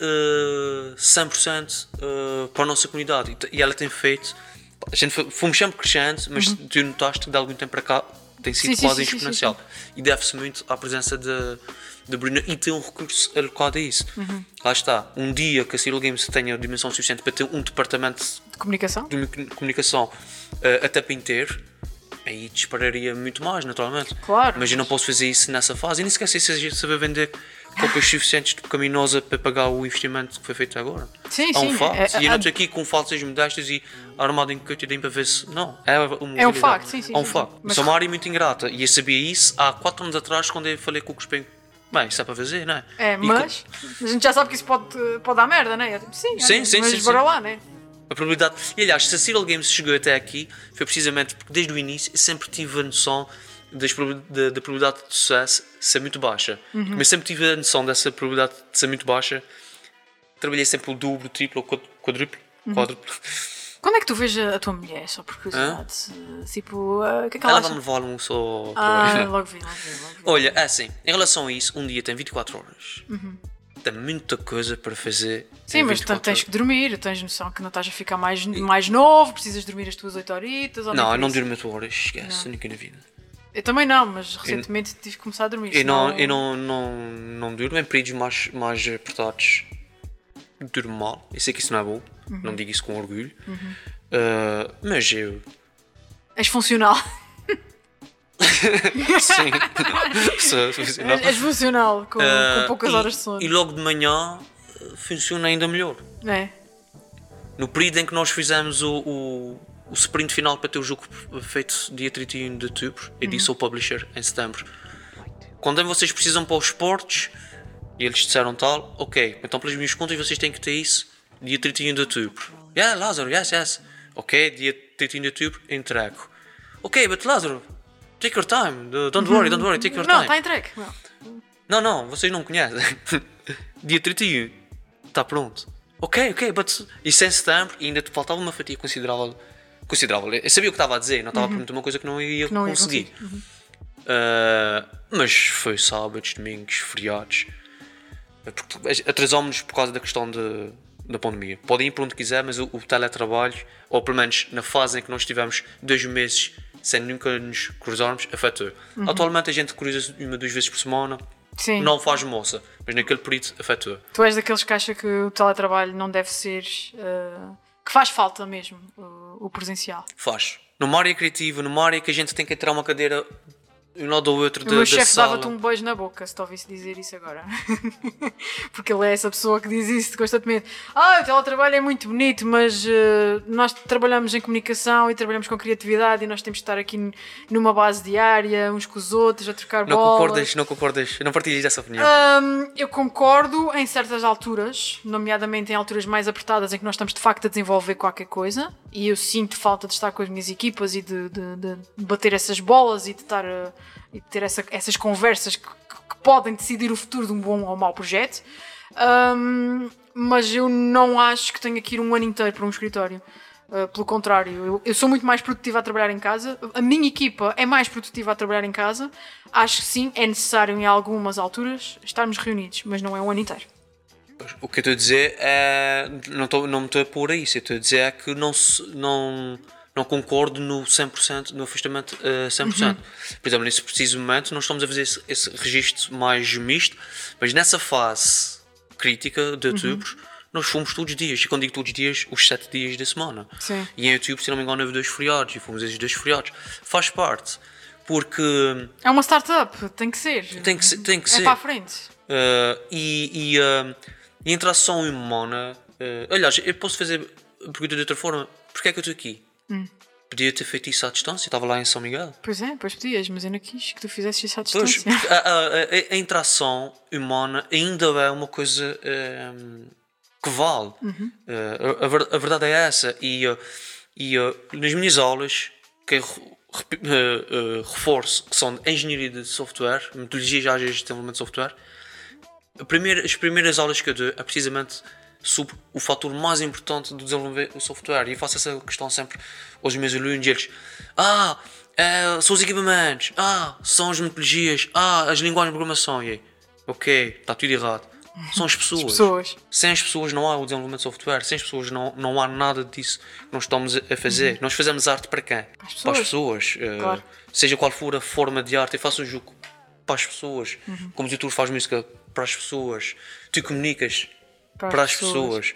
eh, 100% eh, para a nossa comunidade e e ela tem feito. A gente foi- fomos sempre crescendo, mas tu notaste que de algum tempo para cá tem sido Uhum. Sim, sim, quase sim, sim, exponencial. E deve-se muito à presença de, de Bruna e tem um recurso alocado a isso. Uhum. Lá está. Um dia que a Serial Games tenha dimensão suficiente para ter um departamento De comunicação? de comu- comunicação eh, até para inteiro, aí dispararia muito mais, naturalmente. Claro. Mas eu não posso fazer isso nessa fase. E nem sequer sei se saber vender cópias suficientes de Pecaminosa para pagar o investimento que foi feito agora. Sim, é um sim, facto. é- e eu é- não estou aqui com falsas modestas e armado em coitadinho para ver se. Não, é uma É um facto, sim, sim, É um facto. Mas- Sou uma área muito ingrata e eu sabia isso há 4 anos atrás quando eu falei com o Cuspem. Bem, isso é para fazer, não é? É, E com- mas a gente já sabe que isso pode, pode dar merda? Eu digo, Sim, Sim, sim, mas sim, bora sim. lá, né? A probabilidade. E aliás, se a Serial Games chegou até aqui, foi precisamente porque desde o início eu sempre tive a noção das da, da probabilidade de sucesso ser muito baixa. Uhum. Mas sempre tive a noção dessa probabilidade de ser muito baixa. Trabalhei sempre o dobro, triplo ou quad- quadruplo. Uhum. quádruplo. Quando é que tu vês a, tua mulher, só por curiosidade? Tipo, ah, o que é que ela Ela vai-me levar um só. Ah, [LAUGHS] logo vi, logo vi, logo vi. Olha, é assim, em relação a isso, um dia tem 24 horas. Tem muita coisa para fazer. Uhum. Sim, mas 24 tens horas. que dormir, tens noção que não estás a ficar mais, mais novo, precisas dormir as tuas 8 horitas. Não, eu não durmo 8 horas, esquece, nunca na vida. Eu também não, mas recentemente tive que começar a dormir. Eu não, senão- eu não, não, não durmo em períodos mais, mais apertados. Durmo mal. Eu sei que isso não é bom. Uhum. Não digo isso com orgulho. Uh, mas eu. És funcional. [LAUGHS] Sim. Sou funcional. És, funcional, com, Uh, com poucas e- horas de sono. E logo de manhã funciona ainda melhor. É. No período em que nós fizemos o, o, o sprint final para ter o jogo feito dia 31 de outubro, eu disse ao publisher em setembro: quando vocês precisam para os esportes, e eles disseram tal, ok, então pelas minhas contas vocês têm que ter isso dia 31 de outubro. Yeah, Lázaro, yes, yes. Ok, dia 31 de outubro, entrego. Ok, but Lázaro, take your time. Don't worry, don't worry, take your Não, time. está entregue. Não. Não, não, vocês não conhecem. [LAUGHS] Dia 31, está pronto. Ok, ok, but isso é em setembro e ainda te faltava uma fatia considerável. Considerável. Eu sabia o que estava a dizer, não estava a prometer uma coisa que não ia não ia conseguir. conseguir. Uhum. Ah, mas foi sábados, domingos, feriados. Porque Atrasámos-nos por causa da questão de, da pandemia. Podem ir para onde quiser, mas o, o teletrabalho, ou pelo menos na fase em que nós tivemos dois meses sem nunca nos cruzarmos, afetou. Uhum. Atualmente a gente cruza uma, duas vezes por semana. Sim. Não faz moça, mas naquele período afetou. Tu és daqueles que acha que o teletrabalho não deve ser. ah, que faz falta mesmo o, o presencial. Faz. Área criativa, área que a gente tem que tirar uma cadeira um lado ou outro O da, meu chefe dava-te um beijo na boca se te ouvisse dizer isso agora. [LAUGHS] Porque ele é essa pessoa que diz isso constantemente. Ah, o teletrabalho é muito bonito, mas eh, nós trabalhamos em comunicação e trabalhamos com criatividade e nós temos que estar aqui numa base diária, uns com os outros, a trocar Não bolas. concordas, não concordas, não partilhas dessa opinião. Hum, eu concordo em certas alturas, nomeadamente em alturas mais apertadas em que nós estamos de facto a desenvolver qualquer coisa e eu sinto falta de estar com as minhas equipas e de, de- de bater essas bolas e de, estar, a- e ter essa- essas conversas que, que- podem decidir o futuro de um bom ou mau projeto. Hum, mas eu não acho que tenha que ir um ano inteiro para um escritório. Uh, pelo contrário, eu, eu sou muito mais produtiva a trabalhar em casa. A minha equipa é mais produtiva a trabalhar em casa. Acho que sim, é necessário em algumas alturas estarmos reunidos, mas não é um ano inteiro. O que eu estou a dizer é. Não, estou, não me estou a pôr a isso. Eu estou a dizer é que não, não, não concordo no 100%, no afastamento uh, 100%. Por exemplo, nesse preciso momento, nós estamos a fazer esse, esse registro mais misto, mas nessa fase crítica de outubro, nós fomos todos os dias. E quando digo todos os dias, os 7 dias da semana. Sim. E em YouTube, se não me engano, houve dois feriados. E fomos esses dois feriados. Faz parte. Porque É uma startup, tem que ser. tem que ser. Tem que é ser. para a frente. Uh, e, e, uh, e a interação humana. uh, aliás, eu posso fazer a pergunta de outra forma: porquê é que eu estou aqui? Hum. Podia ter feito isso à distância, estava lá em São Miguel. Pois é, pois podias, mas eu não quis que tu fizesses isso à Pois, distância. porque a, a- a- interação humana ainda é uma coisa um, que vale. Uhum. Uh, a, a ver- a verdade é essa. E, uh, e uh, nas minhas aulas, que eu uh, reforço, que são de engenharia de software, metodologias ágeis de desenvolvimento de software, primeira- as primeiras aulas que eu dou é precisamente sobre o fator mais importante do desenvolver o software. E eu faço essa questão sempre aos meus alunos eles, ah, é, são os equipamentos, ah, são as metodologias, ah, as linguagens de programação. E aí, ok, está tudo errado. São as pessoas. As pessoas. Sem as pessoas não há o desenvolvimento de software, sem as pessoas não, não há nada disso que nós estamos a fazer. Nós fazemos arte para quem? Para as pessoas. eh, Claro. seja qual for a forma de arte, eu faço o jogo para as pessoas. Uhum. Como o faz música para as pessoas. Tu comunicas Para para, as as pessoas.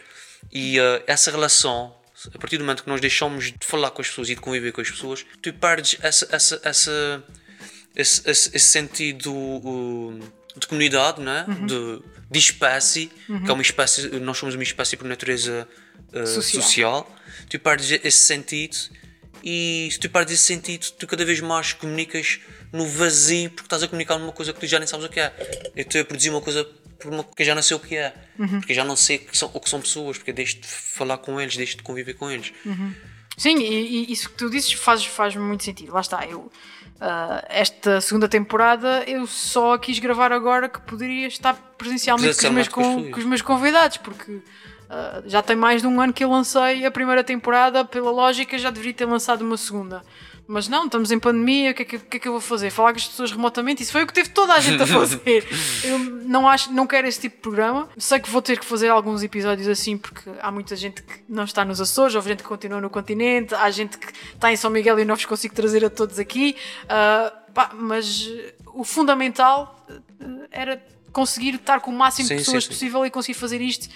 E eh, essa relação, a partir do momento que nós deixamos de falar com as pessoas e de conviver com as pessoas, tu perdes essa, essa, essa, esse, esse, esse sentido uh, de comunidade, né? Uhum. de, de espécie, que é uma espécie, nós somos uma espécie por natureza uh, Social. social. Tu perdes esse sentido e se tu perdes esse sentido, tu cada vez mais comunicas no vazio porque estás a comunicar numa coisa que tu já nem sabes o que é. Eu estou a produzir uma coisa por uma que eu já não sei o que é, porque eu já não sei o que são, o que são pessoas, porque deixo de falar com eles, deixo de conviver com eles. Sim, e, e isso que tu dizes faz, faz muito sentido. Lá está, eu. ah, esta segunda temporada eu só quis gravar agora que poderia estar presencialmente com os meus, com com os meus convidados, porque ah, já tem mais de um ano que eu lancei a primeira temporada, pela lógica já deveria ter lançado uma segunda. Mas não, estamos em pandemia, o que, é que, que é que eu vou fazer? Falar com as pessoas remotamente? Isso foi o que teve toda a gente a fazer. [LAUGHS] Eu não, acho, não quero esse tipo de programa. Sei que vou ter que fazer alguns episódios assim, porque há muita gente que não está nos Açores, houve gente que continua no continente, há gente que está em São Miguel e não vos consigo trazer a todos aqui. Ah, pá, mas o fundamental eh, era conseguir estar com o máximo de Sim, pessoas sim, sim. possível e conseguir fazer isto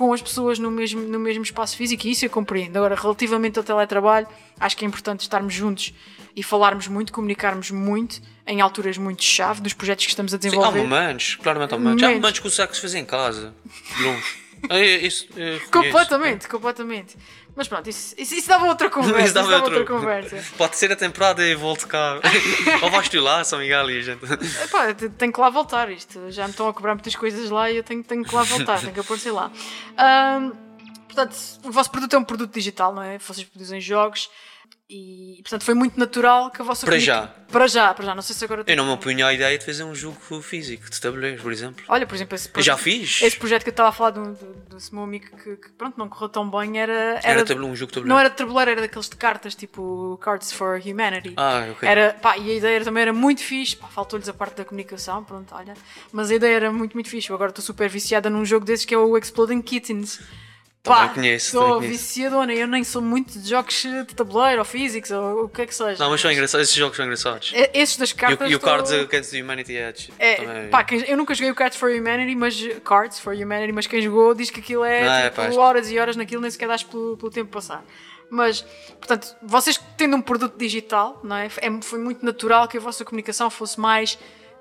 com as pessoas no mesmo, no mesmo espaço físico e isso eu compreendo. Agora, relativamente ao teletrabalho, acho que é importante estarmos juntos e falarmos muito, comunicarmos muito em alturas muito chave dos projetos que estamos a Sim, há desenvolver. momentos, claramente há momentos. Há Momentos. que o sexo se faz em casa, longe. [LAUGHS] É, eu reconheço. completamente, completamente. Mas pronto, isso, isso, isso dava outra [LAUGHS] conversa. Isso dava, outra conversa. Pode ser a temporada e volto cá. [LAUGHS] Ou vais tu lá, São Miguel e a gente. Epá, te- tenho que lá voltar isto. Já me estão a cobrar muitas coisas lá e eu tenho, tenho que lá voltar, [LAUGHS] tenho que aparecer lá. Ahm, portanto, o vosso produto é um produto digital, não é? Vocês produzem jogos e, portanto, foi muito natural que a vossa Para já. Para já, para já. Não sei se agora Eu não me opunho à ideia de fazer um jogo físico de tabuleiros, por exemplo. Olha, por exemplo, esse Eu já projeto- fiz. Esse projeto que eu estava a falar do, do, desse meu amigo que, que, pronto, não correu tão bem era. Era, Era, tabuleiro, um jogo de tabuleiro. não era de tabuleiro, era daqueles de cartas, tipo Cards for Humanity. Ah, ok. Era, pá, e a ideia também era muito fixe. Faltou-lhes a parte da comunicação, pronto, olha. Mas a ideia era muito, muito fixe. Eu agora estou super viciada num jogo desses que é o Exploding Kittens. Também conheço, conheço. viciadona. Eu nem sou muito de jogos de tabuleiro ou físicos ou o que é que seja. Não, mas são engraçados. Esses jogos são engraçados. E- Esses das E cartas. o, e o Cards Against the Humanity Edge. É, também. pá, eu nunca joguei o Cards for Humanity, mas Cards for Humanity, mas quem jogou diz que aquilo é, Não, é, tipo, pá, horas e horas naquilo, nem sequer dás pelo, pelo tempo passar. Mas, portanto, vocês tendo um produto digital, não é? É- Foi muito natural que a vossa comunicação fosse mais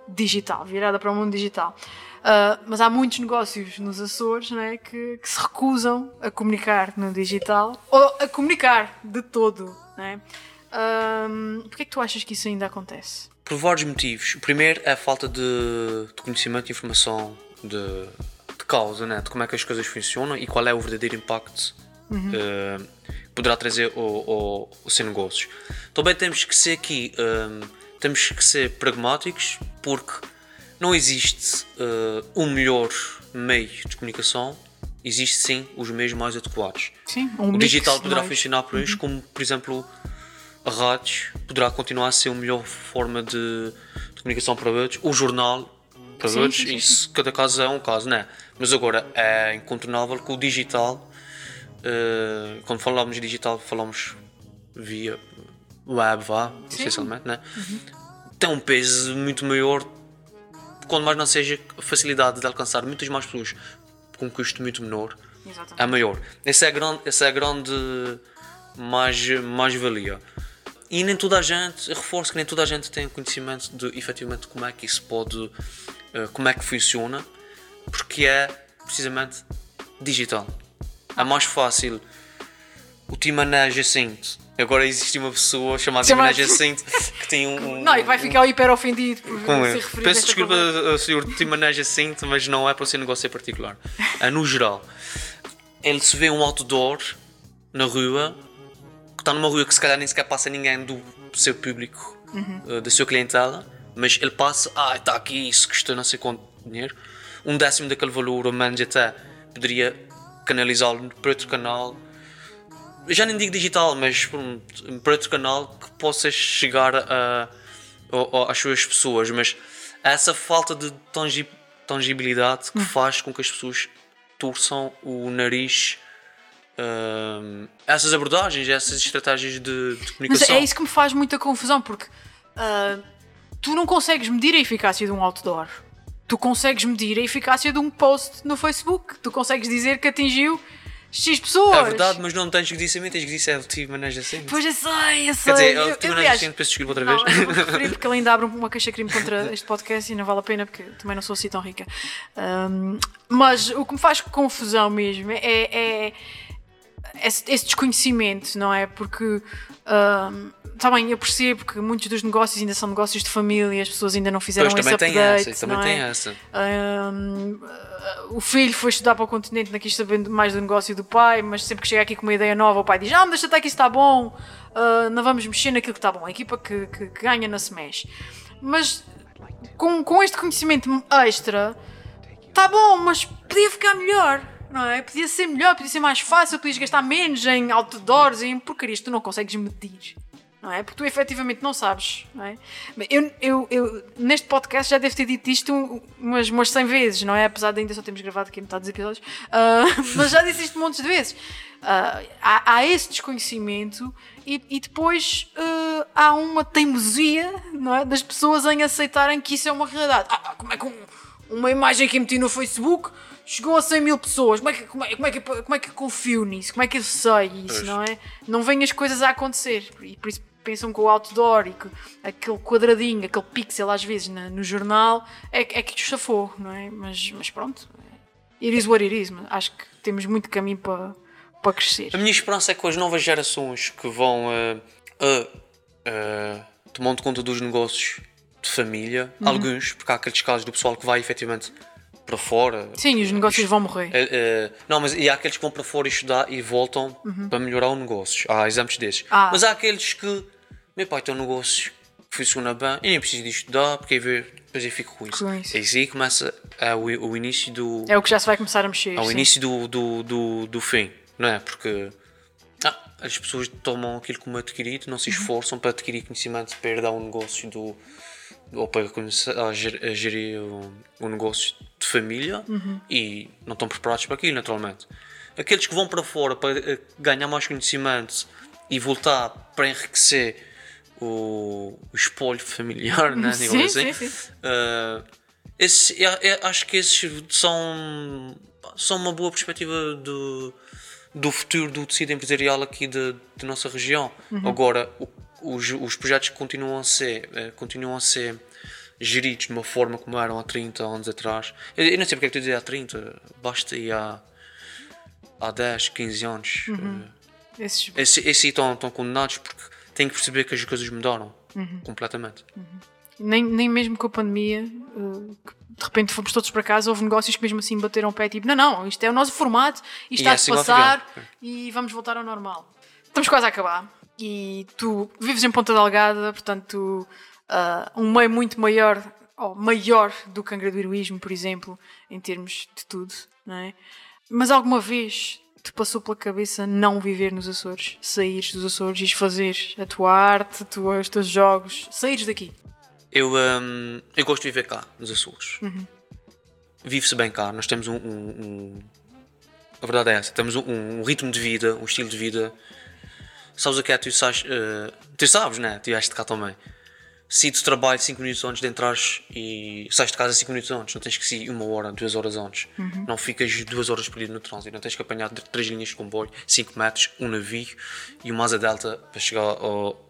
digital, virada para o mundo digital. Ah, mas há muitos negócios nos Açores não é? que, que se recusam a comunicar no digital ou a comunicar de todo. Não é? Ahm, Porquê é que tu achas que isso ainda acontece? Por vários motivos. O primeiro é a falta de, de conhecimento e informação de, de causa, né? de como é que as coisas funcionam e qual é o verdadeiro impacto eh, que poderá trazer ao, ao seu negócio. Também temos que ser aqui, eh, temos que ser pragmáticos porque não existe eh, um melhor meio de comunicação, existe sim os meios mais adequados. Sim, um O digital de poderá meios. funcionar por isso, como por exemplo a rádio poderá continuar a ser a melhor forma de, de comunicação para todos, o jornal para todos, sim, sim, isso cada caso é um caso, não é? Mas agora é incontornável que o digital, eh, quando falamos de digital, falamos via web, vá, essencialmente, né? tem um peso muito maior, quando mais não seja a facilidade de alcançar muitas mais pessoas com um custo muito menor Exatamente. é maior. Essa é a grande, essa é a grande mais, mais valia. E nem toda a gente, reforço que nem toda a gente tem conhecimento de efetivamente como é que isso pode, eh, como é que funciona, porque é precisamente digital. É mais fácil o team manager Synth. Agora existe uma pessoa chamada Chama- manager Synth que tem um. [LAUGHS] um Não, e vai ficar hiper ofendido por com ser referido Peço desculpa ao senhor team manager Synth, mas não é para o seu negócio em particular. É no geral. Ele se vê um outdoor na rua, que está numa rua que se calhar nem sequer passa ninguém do seu público, eh, da sua clientela, mas ele passa, ah, está aqui, isso custa não sei quanto dinheiro. Um décimo daquele valor, ou menos até, poderia canalizá-lo para outro canal. Já nem digo digital, mas pronto, para outro canal que possa chegar a, a- às suas pessoas. Mas essa falta de tangi- tangibilidade que faz com que as pessoas torçam o nariz hum, a essas abordagens, essas estratégias de, de Mas comunicação. é isso que me faz muita confusão, porque ah, tu não consegues medir a eficácia de um outdoor. Tu consegues medir a eficácia de um post no Facebook. Tu consegues dizer que atingiu X pessoas. É verdade, mas não tens que dizer a tens que dizer é o maneja assim. Pois eu sei, eu sei. Quer dizer, Eu- o eu, Tivo aliás, Maneja peço desculpa outra Não, vez. eu não vou referir porque ele ainda abre uma queixa-crime contra [LAUGHS] este podcast e não vale a pena porque também não sou assim tão rica. Ahm, mas o que me faz confusão mesmo é, é esse, esse desconhecimento, não é? Porque está bem, eu percebo que muitos dos negócios ainda são negócios de família, as pessoas ainda não fizeram Pois esse também update. tem essa, também não tem é? essa. O filho foi estudar para o continente, não quis saber mais do negócio do pai, mas sempre que chega aqui com uma ideia nova, o pai diz: Ah, mas deixa estar que isso está bom, ah, não vamos mexer naquilo que está bom. A equipa que, que- que ganha não se mexe. Mas com, com este conhecimento extra, está bom, mas podia ficar melhor. Não é? Podia ser melhor, podia ser mais fácil, podias gastar menos em outdoors, em porcarias tu não consegues medir. Não é? Porque tu efetivamente não sabes. Não é? Eu, eu, eu, neste podcast já devo ter dito isto umas, umas 100 vezes, não é? Apesar de ainda só termos gravado aqui metade dos episódios, Ah, [LAUGHS] mas já disse isto montes de vezes. Ah, há, há esse desconhecimento e, e depois ah, há uma teimosia não é? das pessoas em aceitarem que isso é uma realidade. Ah, como é que um- uma imagem que eu meti no Facebook chegou a 100 mil pessoas? Como é que, como é, como é que, como é que eu confio nisso? Como é que eu sei isso, Pois. não é? Não vêm as coisas a acontecer. E por isso pensam que o outdoor e que aquele quadradinho, aquele pixel às vezes na- no jornal é, que- é que chafou, não é? Mas, mas pronto, it is what it is. Acho que temos muito caminho para, para crescer. A minha esperança é que as novas gerações que vão eh, eh, eh, tomando conta dos negócios de família, Uhum. alguns, porque há aqueles casos do pessoal que vai efetivamente para fora. Sim, os negócios vão morrer. Eh, eh, não, mas e há aqueles que vão para fora estudar e voltam para melhorar o negócio. Há exemplos desses. Uhum. Ah. Mas há aqueles que, meu pai tem um negócio que funciona bem e nem preciso de estudar porque aí depois eu fico com isso. Com isso. E aí começa é, o, o início do, É o que já se vai começar a mexer. ao sim. início do, do, do, do fim, não é? Porque ah, as pessoas tomam aquilo como adquirido, não se esforçam para adquirir conhecimento para herdar um negócio do, ou para começar a ger- a gerir um, um negócio de família e não estão preparados para aquilo, naturalmente. Aqueles que vão para fora para eh, ganhar mais conhecimento e voltar para enriquecer o, o espólio familiar, né? [LAUGHS] Sim, assim, sim, sim. Uh, esse, é- é- acho que esses são, são uma boa perspectiva do, do futuro do tecido empresarial aqui da nossa região. Agora, o- os, os projetos continuam a ser, eh, continuam a ser geridos de uma forma como eram há 30 anos atrás. Eu, eu não sei porque é que estou a dizer há 30, basta ir há, há 10, 15 anos. Eh, Esses- Esses esses estão, estão condenados porque têm que perceber que as coisas mudaram completamente. nem, nem mesmo com a pandemia, que de repente fomos todos para casa, houve negócios que mesmo assim bateram o pé, tipo, não, não, isto é o nosso formato, isto E está é a passar e vamos voltar ao normal. Estamos quase a acabar e tu vives em Ponta Delgada, portanto, uh, um meio muito maior, ou maior do que Angradoiroísmo, por exemplo, em termos de tudo, não é? Mas alguma vez te passou pela cabeça não viver nos Açores, saíres dos Açores e fazer a tua arte, tua- os teus jogos, saíres daqui? Eu, hum, eu gosto de viver cá, nos Açores. Vive-se bem cá. Nós temos um, um- um- A verdade é essa. Temos um, um ritmo de vida, um estilo de vida. Sabes o que é? Tu sabes. eh, tu sabes, né? Estiveste cá também. Se tu trabalhas 5 minutos antes de entrares e sais de casa 5 minutos antes, não tens que sair uma hora, duas horas antes. Não ficas duas horas perdido no trânsito. Não tens que apanhar três linhas de comboio, 5 metros, um navio e uma asa delta para chegar ao,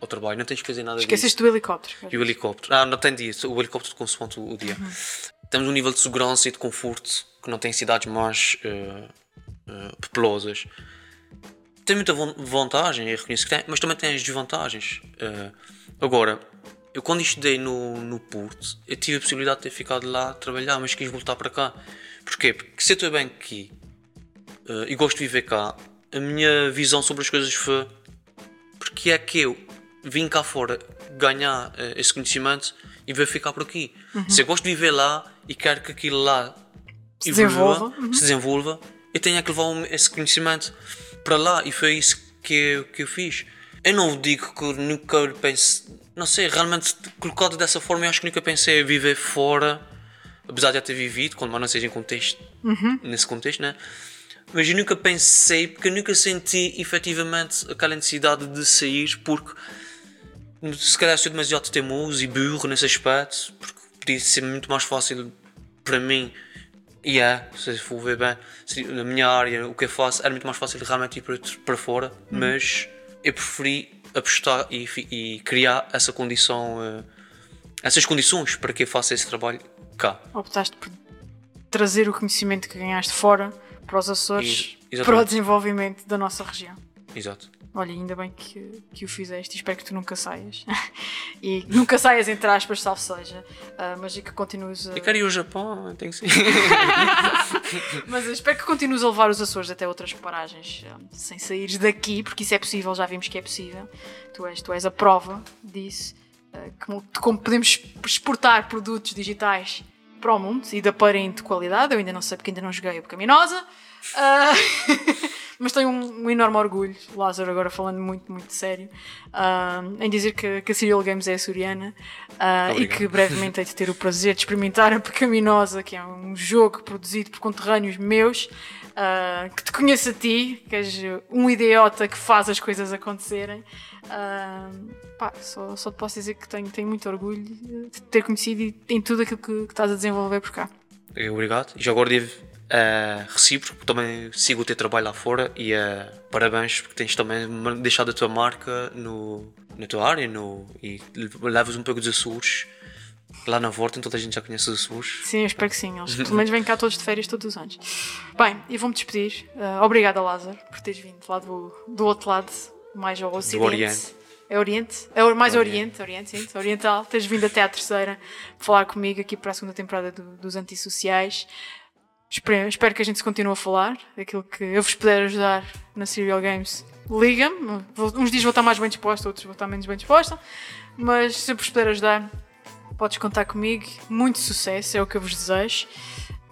ao trabalho. Não tens que fazer nada disso. Esqueceste do helicóptero. E o helicóptero. Ah, não tem dia. O helicóptero consoante o, o dia. Temos um nível de segurança e de conforto que não tem em cidades mais eh, eh, populosas. Tem muita vantagem, eu reconheço que tem, mas também tem as desvantagens. Eh, agora, eu quando estudei no, no Porto, eu tive a possibilidade de ter ficado lá a trabalhar, mas quis voltar para cá. Porquê? Porque se eu estou bem aqui eh, e gosto de viver cá, a minha visão sobre as coisas foi porque é que eu vim cá fora ganhar eh, esse conhecimento e vou ficar por aqui. Se eu gosto de viver lá e quero que aquilo lá Se evolua, desenvolva. Uhum. se desenvolva, eu tenho que levar esse conhecimento para lá e foi isso que eu, que eu fiz. Eu não digo que nunca pensei, não sei, realmente colocado dessa forma, eu acho que nunca pensei em viver fora, apesar de já ter vivido, quando mais não seja em contexto, nesse contexto, né? Mas eu nunca pensei, porque eu nunca senti efetivamente aquela necessidade de sair, porque se calhar sou demasiado teimoso e burro nesse aspecto, porque podia ser muito mais fácil para mim. E é, se for ver bem, na minha área, o que eu faço era muito mais fácil realmente ir para, para fora, mas eu preferi apostar e, e criar essa condição, eh, essas condições para que eu faça esse trabalho cá. Optaste por trazer o conhecimento que ganhaste fora para os Açores, Ex- exatamente. para o desenvolvimento da nossa região. Exato. Olha, ainda bem que, que o fizeste e espero que tu nunca saias. [LAUGHS] e nunca saias, entre aspas, salvo seja. Ah, mas e que continues a... Eu quero ir ao Japão, tem que ser. [LAUGHS] Mas espero que continues a levar os Açores até outras paragens, ah, sem saíres daqui, porque isso é possível, já vimos que é possível. Tu és, tu és a prova disso. ah, como, como podemos exportar produtos digitais para o mundo e de aparente qualidade. Eu ainda não sei porque ainda não joguei a Pecaminosa. Ah, [LAUGHS] mas tenho um, um enorme orgulho, Lázaro, agora falando muito, muito sério, ah, em dizer que, que a Serial Games é açoriana ah, e que brevemente hei de ter o prazer de experimentar a Pecaminosa, que é um jogo produzido por conterrâneos meus, que te conheço a ti, que és um idiota que faz as coisas acontecerem. Pá, só, só te posso dizer que tenho, tenho muito orgulho de te ter conhecido e em tudo aquilo que, que estás a desenvolver por cá. Obrigado. E já agora devo uh, recíproco, também sigo o teu trabalho lá fora e uh, parabéns porque tens também deixado a tua marca no, na tua área no, e levas um pouco dos Açores lá na volta, então toda a gente já conhece os Açores. Sim, eu espero que sim. Eles pelo menos vêm cá todos de férias todos os anos. Bem, e vou-me despedir. Uh, obrigada, Lázaro, por teres vindo lá do, do outro lado, mais ao ocidente. Oriente. É Oriente? É mais Oriente. Oriente, Oriente, sim, oriental. Teres vindo até à terceira falar comigo aqui para a segunda temporada do- dos Antissociais. Espero, espero que a gente continue a falar. Aquilo que eu vos puder ajudar na Serial Games, liga-me. Uns dias vou estar mais bem disposta, outros vou estar menos bem disposta. Mas se eu vos puder ajudar, podes contar comigo. Muito sucesso, é o que eu vos desejo.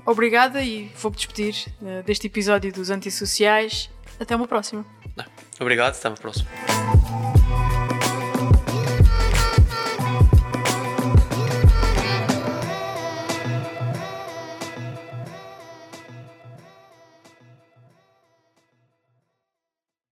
Obrigada e vou-me despedir eh, deste episódio dos Antissociais. Até uma próxima. Obrigado, até a próxima.